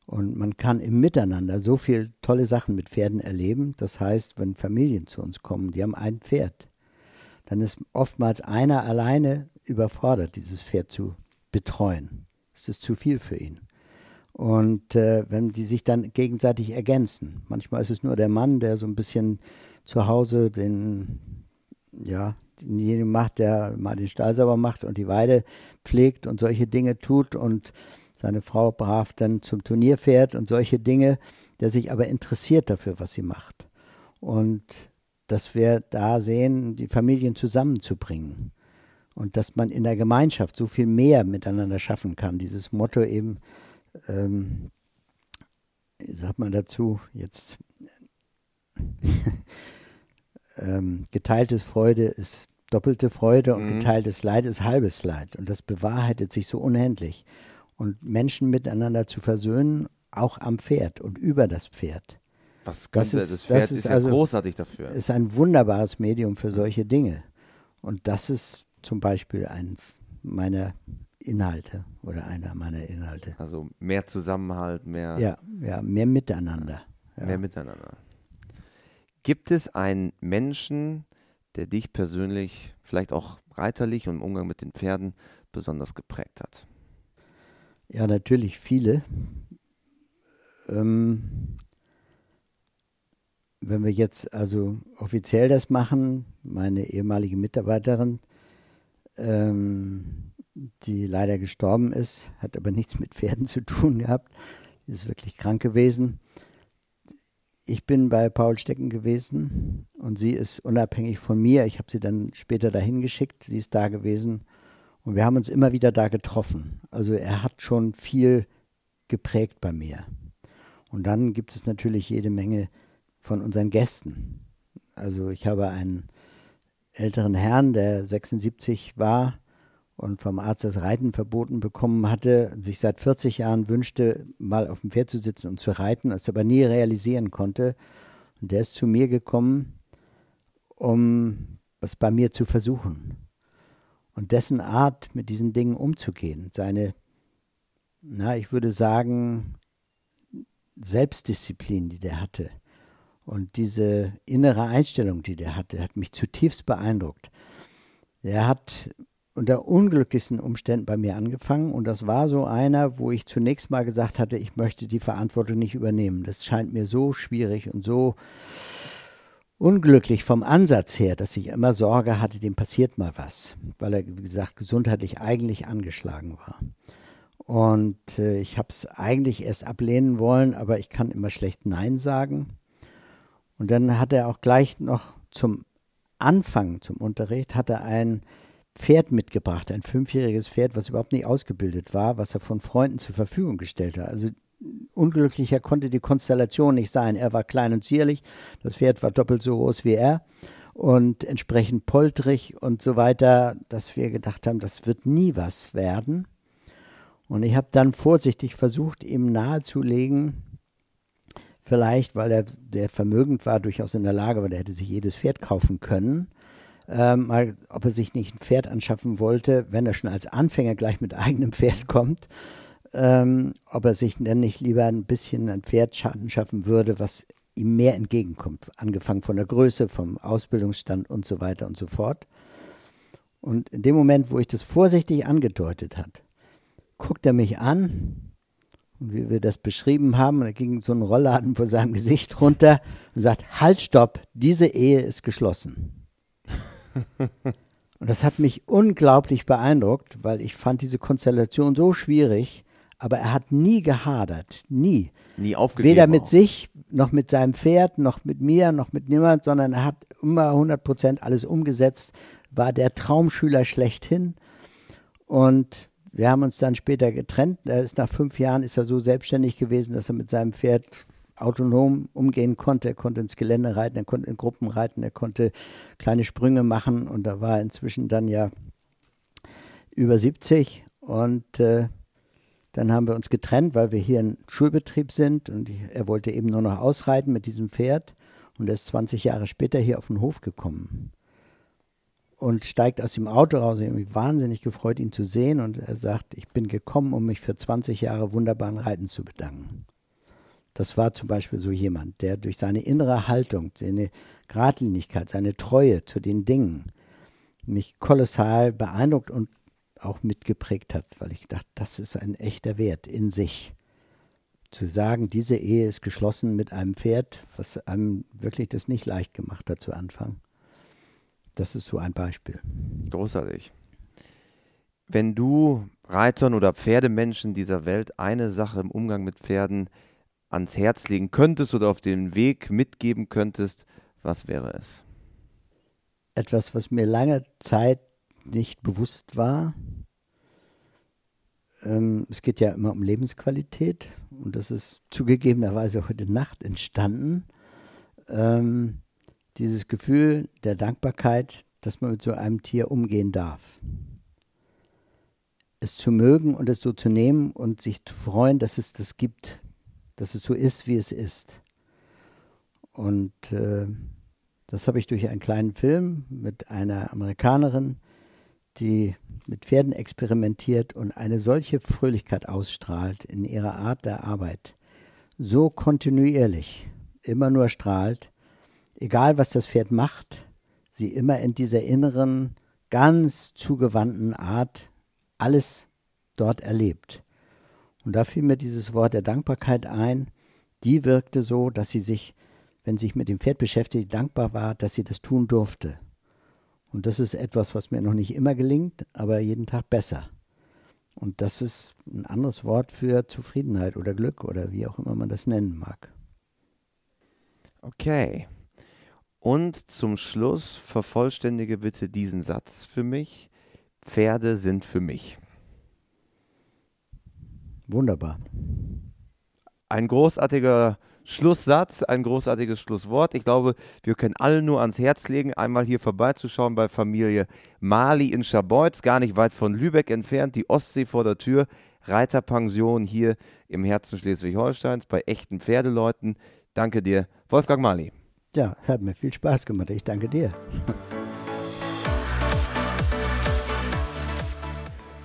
Und man kann im Miteinander so viele tolle Sachen mit Pferden erleben. Das heißt, wenn Familien zu uns kommen, die haben ein Pferd, dann ist oftmals einer alleine überfordert, dieses Pferd zu betreuen. Es ist zu viel für ihn. Und äh, wenn die sich dann gegenseitig ergänzen, manchmal ist es nur der Mann, der so ein bisschen zu Hause den, ja, denjenigen macht, der mal den Stall sauber macht und die Weide pflegt und solche Dinge tut und seine Frau brav dann zum Turnier fährt und solche Dinge, der sich aber interessiert dafür, was sie macht. Und dass wir da sehen, die Familien zusammenzubringen und dass man in der Gemeinschaft so viel mehr miteinander schaffen kann. Dieses Motto eben, ähm, sagt man dazu, jetzt ähm, geteilte Freude ist doppelte Freude und mhm. geteiltes Leid ist halbes Leid. Und das bewahrheitet sich so unendlich und Menschen miteinander zu versöhnen, auch am Pferd und über das Pferd. Was könnte, das, ist, das Pferd das ist, ist ja also, großartig dafür. Ist ein wunderbares Medium für solche Dinge. Und das ist zum Beispiel eins meiner Inhalte oder einer meiner Inhalte. Also mehr Zusammenhalt, mehr. Ja, ja, mehr Miteinander. Ja. Mehr Miteinander. Gibt es einen Menschen, der dich persönlich, vielleicht auch reiterlich und im Umgang mit den Pferden besonders geprägt hat? Ja, natürlich viele. Ähm, wenn wir jetzt also offiziell das machen, meine ehemalige Mitarbeiterin, ähm, die leider gestorben ist, hat aber nichts mit Pferden zu tun gehabt, sie ist wirklich krank gewesen. Ich bin bei Paul Stecken gewesen und sie ist unabhängig von mir. Ich habe sie dann später dahin geschickt. Sie ist da gewesen und wir haben uns immer wieder da getroffen. Also er hat schon viel geprägt bei mir. Und dann gibt es natürlich jede Menge von unseren Gästen. Also ich habe einen älteren Herrn, der 76 war und vom Arzt das Reiten verboten bekommen hatte, sich seit 40 Jahren wünschte, mal auf dem Pferd zu sitzen und zu reiten, es aber nie realisieren konnte. Und der ist zu mir gekommen, um was bei mir zu versuchen und dessen Art, mit diesen Dingen umzugehen, seine, na, ich würde sagen, Selbstdisziplin, die der hatte und diese innere Einstellung, die der hatte, hat mich zutiefst beeindruckt. Er hat unter unglücklichsten Umständen bei mir angefangen und das war so einer, wo ich zunächst mal gesagt hatte, ich möchte die Verantwortung nicht übernehmen. Das scheint mir so schwierig und so unglücklich vom Ansatz her, dass ich immer Sorge hatte, dem passiert mal was, weil er, wie gesagt, gesundheitlich eigentlich angeschlagen war. Und äh, ich habe es eigentlich erst ablehnen wollen, aber ich kann immer schlecht Nein sagen. Und dann hat er auch gleich noch zum Anfang zum Unterricht, hat er ein Pferd mitgebracht, ein fünfjähriges Pferd, was überhaupt nicht ausgebildet war, was er von Freunden zur Verfügung gestellt hat. Also unglücklicher konnte die Konstellation nicht sein. Er war klein und zierlich, das Pferd war doppelt so groß wie er und entsprechend poltrig und so weiter, dass wir gedacht haben, das wird nie was werden. Und ich habe dann vorsichtig versucht, ihm nahezulegen, vielleicht, weil er der vermögend war, durchaus in der Lage war, der hätte sich jedes Pferd kaufen können, ähm, mal, ob er sich nicht ein Pferd anschaffen wollte, wenn er schon als Anfänger gleich mit eigenem Pferd kommt, ähm, ob er sich denn nicht lieber ein bisschen ein Pferd anschaffen würde, was ihm mehr entgegenkommt, angefangen von der Größe, vom Ausbildungsstand und so weiter und so fort. Und in dem Moment, wo ich das vorsichtig angedeutet hat, guckt er mich an und wie wir das beschrieben haben, da ging so ein Rollladen vor seinem Gesicht runter und sagt, halt, stopp, diese Ehe ist geschlossen. Und das hat mich unglaublich beeindruckt, weil ich fand diese Konstellation so schwierig, aber er hat nie gehadert, nie. Nie aufgegeben. Weder mit auch. sich, noch mit seinem Pferd, noch mit mir, noch mit niemand, sondern er hat immer 100 Prozent alles umgesetzt, war der Traumschüler schlechthin und wir haben uns dann später getrennt. Er ist nach fünf Jahren ist er so selbstständig gewesen, dass er mit seinem Pferd autonom umgehen konnte. Er konnte ins Gelände reiten, er konnte in Gruppen reiten, er konnte kleine Sprünge machen und da war er inzwischen dann ja über 70 und äh, dann haben wir uns getrennt, weil wir hier ein Schulbetrieb sind und er wollte eben nur noch ausreiten mit diesem Pferd und er ist 20 Jahre später hier auf den Hof gekommen und steigt aus dem Auto raus. Ich habe mich wahnsinnig gefreut, ihn zu sehen. Und er sagt, ich bin gekommen, um mich für 20 Jahre wunderbaren Reiten zu bedanken. Das war zum Beispiel so jemand, der durch seine innere Haltung, seine Gradlinigkeit, seine Treue zu den Dingen mich kolossal beeindruckt und auch mitgeprägt hat, weil ich dachte, das ist ein echter Wert in sich. Zu sagen, diese Ehe ist geschlossen mit einem Pferd, was einem wirklich das nicht leicht gemacht hat zu Anfang. Das ist so ein Beispiel. Großartig. Wenn du Reitern oder Pferdemenschen dieser Welt eine Sache im Umgang mit Pferden ans Herz legen könntest oder auf den Weg mitgeben könntest, was wäre es? Etwas, was mir lange Zeit nicht bewusst war. Ähm, es geht ja immer um Lebensqualität und das ist zugegebenerweise heute Nacht entstanden. Ähm, dieses Gefühl der Dankbarkeit, dass man mit so einem Tier umgehen darf. Es zu mögen und es so zu nehmen und sich zu freuen, dass es das gibt, dass es so ist, wie es ist. Und äh, das habe ich durch einen kleinen Film mit einer Amerikanerin, die mit Pferden experimentiert und eine solche Fröhlichkeit ausstrahlt in ihrer Art der Arbeit, so kontinuierlich, immer nur strahlt, egal was das Pferd macht, sie immer in dieser inneren, ganz zugewandten Art alles dort erlebt. Und da fiel mir dieses Wort der Dankbarkeit ein. Die wirkte so, dass sie sich, wenn sie sich mit dem Pferd beschäftigt, dankbar war, dass sie das tun durfte. Und das ist etwas, was mir noch nicht immer gelingt, aber jeden Tag besser. Und das ist ein anderes Wort für Zufriedenheit oder Glück oder wie auch immer man das nennen mag. Okay. Und zum Schluss vervollständige bitte diesen Satz für mich. Pferde sind für mich. Wunderbar. Ein großartiger Schlusssatz, ein großartiges Schlusswort. Ich glaube, wir können alle nur ans Herz legen, einmal hier vorbeizuschauen bei Familie Mali in Scharbeutz, gar nicht weit von Lübeck entfernt, die Ostsee vor der Tür, Reiterpension hier im Herzen Schleswig-Holsteins bei echten Pferdeleuten. Danke dir, Wolfgang Mali. Ja, hat mir viel Spaß gemacht. Ich danke dir.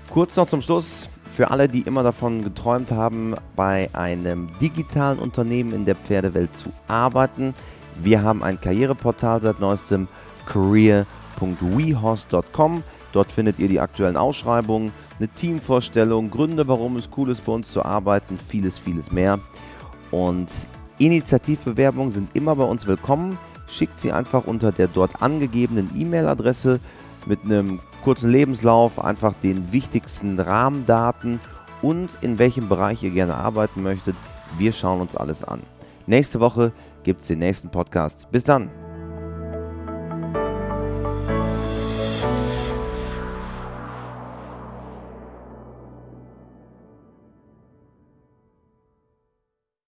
Kurz noch zum Schluss, für alle, die immer davon geträumt haben, bei einem digitalen Unternehmen in der Pferdewelt zu arbeiten. Wir haben ein Karriereportal seit neuestem career.wehorse.com. Dort findet ihr die aktuellen Ausschreibungen, eine Teamvorstellung, Gründe, warum es cool ist, bei uns zu arbeiten, vieles, vieles mehr. Und Initiativbewerbungen sind immer bei uns willkommen. Schickt sie einfach unter der dort angegebenen E-Mail-Adresse mit einem kurzen Lebenslauf, einfach den wichtigsten Rahmendaten und in welchem Bereich ihr gerne arbeiten möchtet. Wir schauen uns alles an. Nächste Woche gibt es den nächsten Podcast. Bis dann.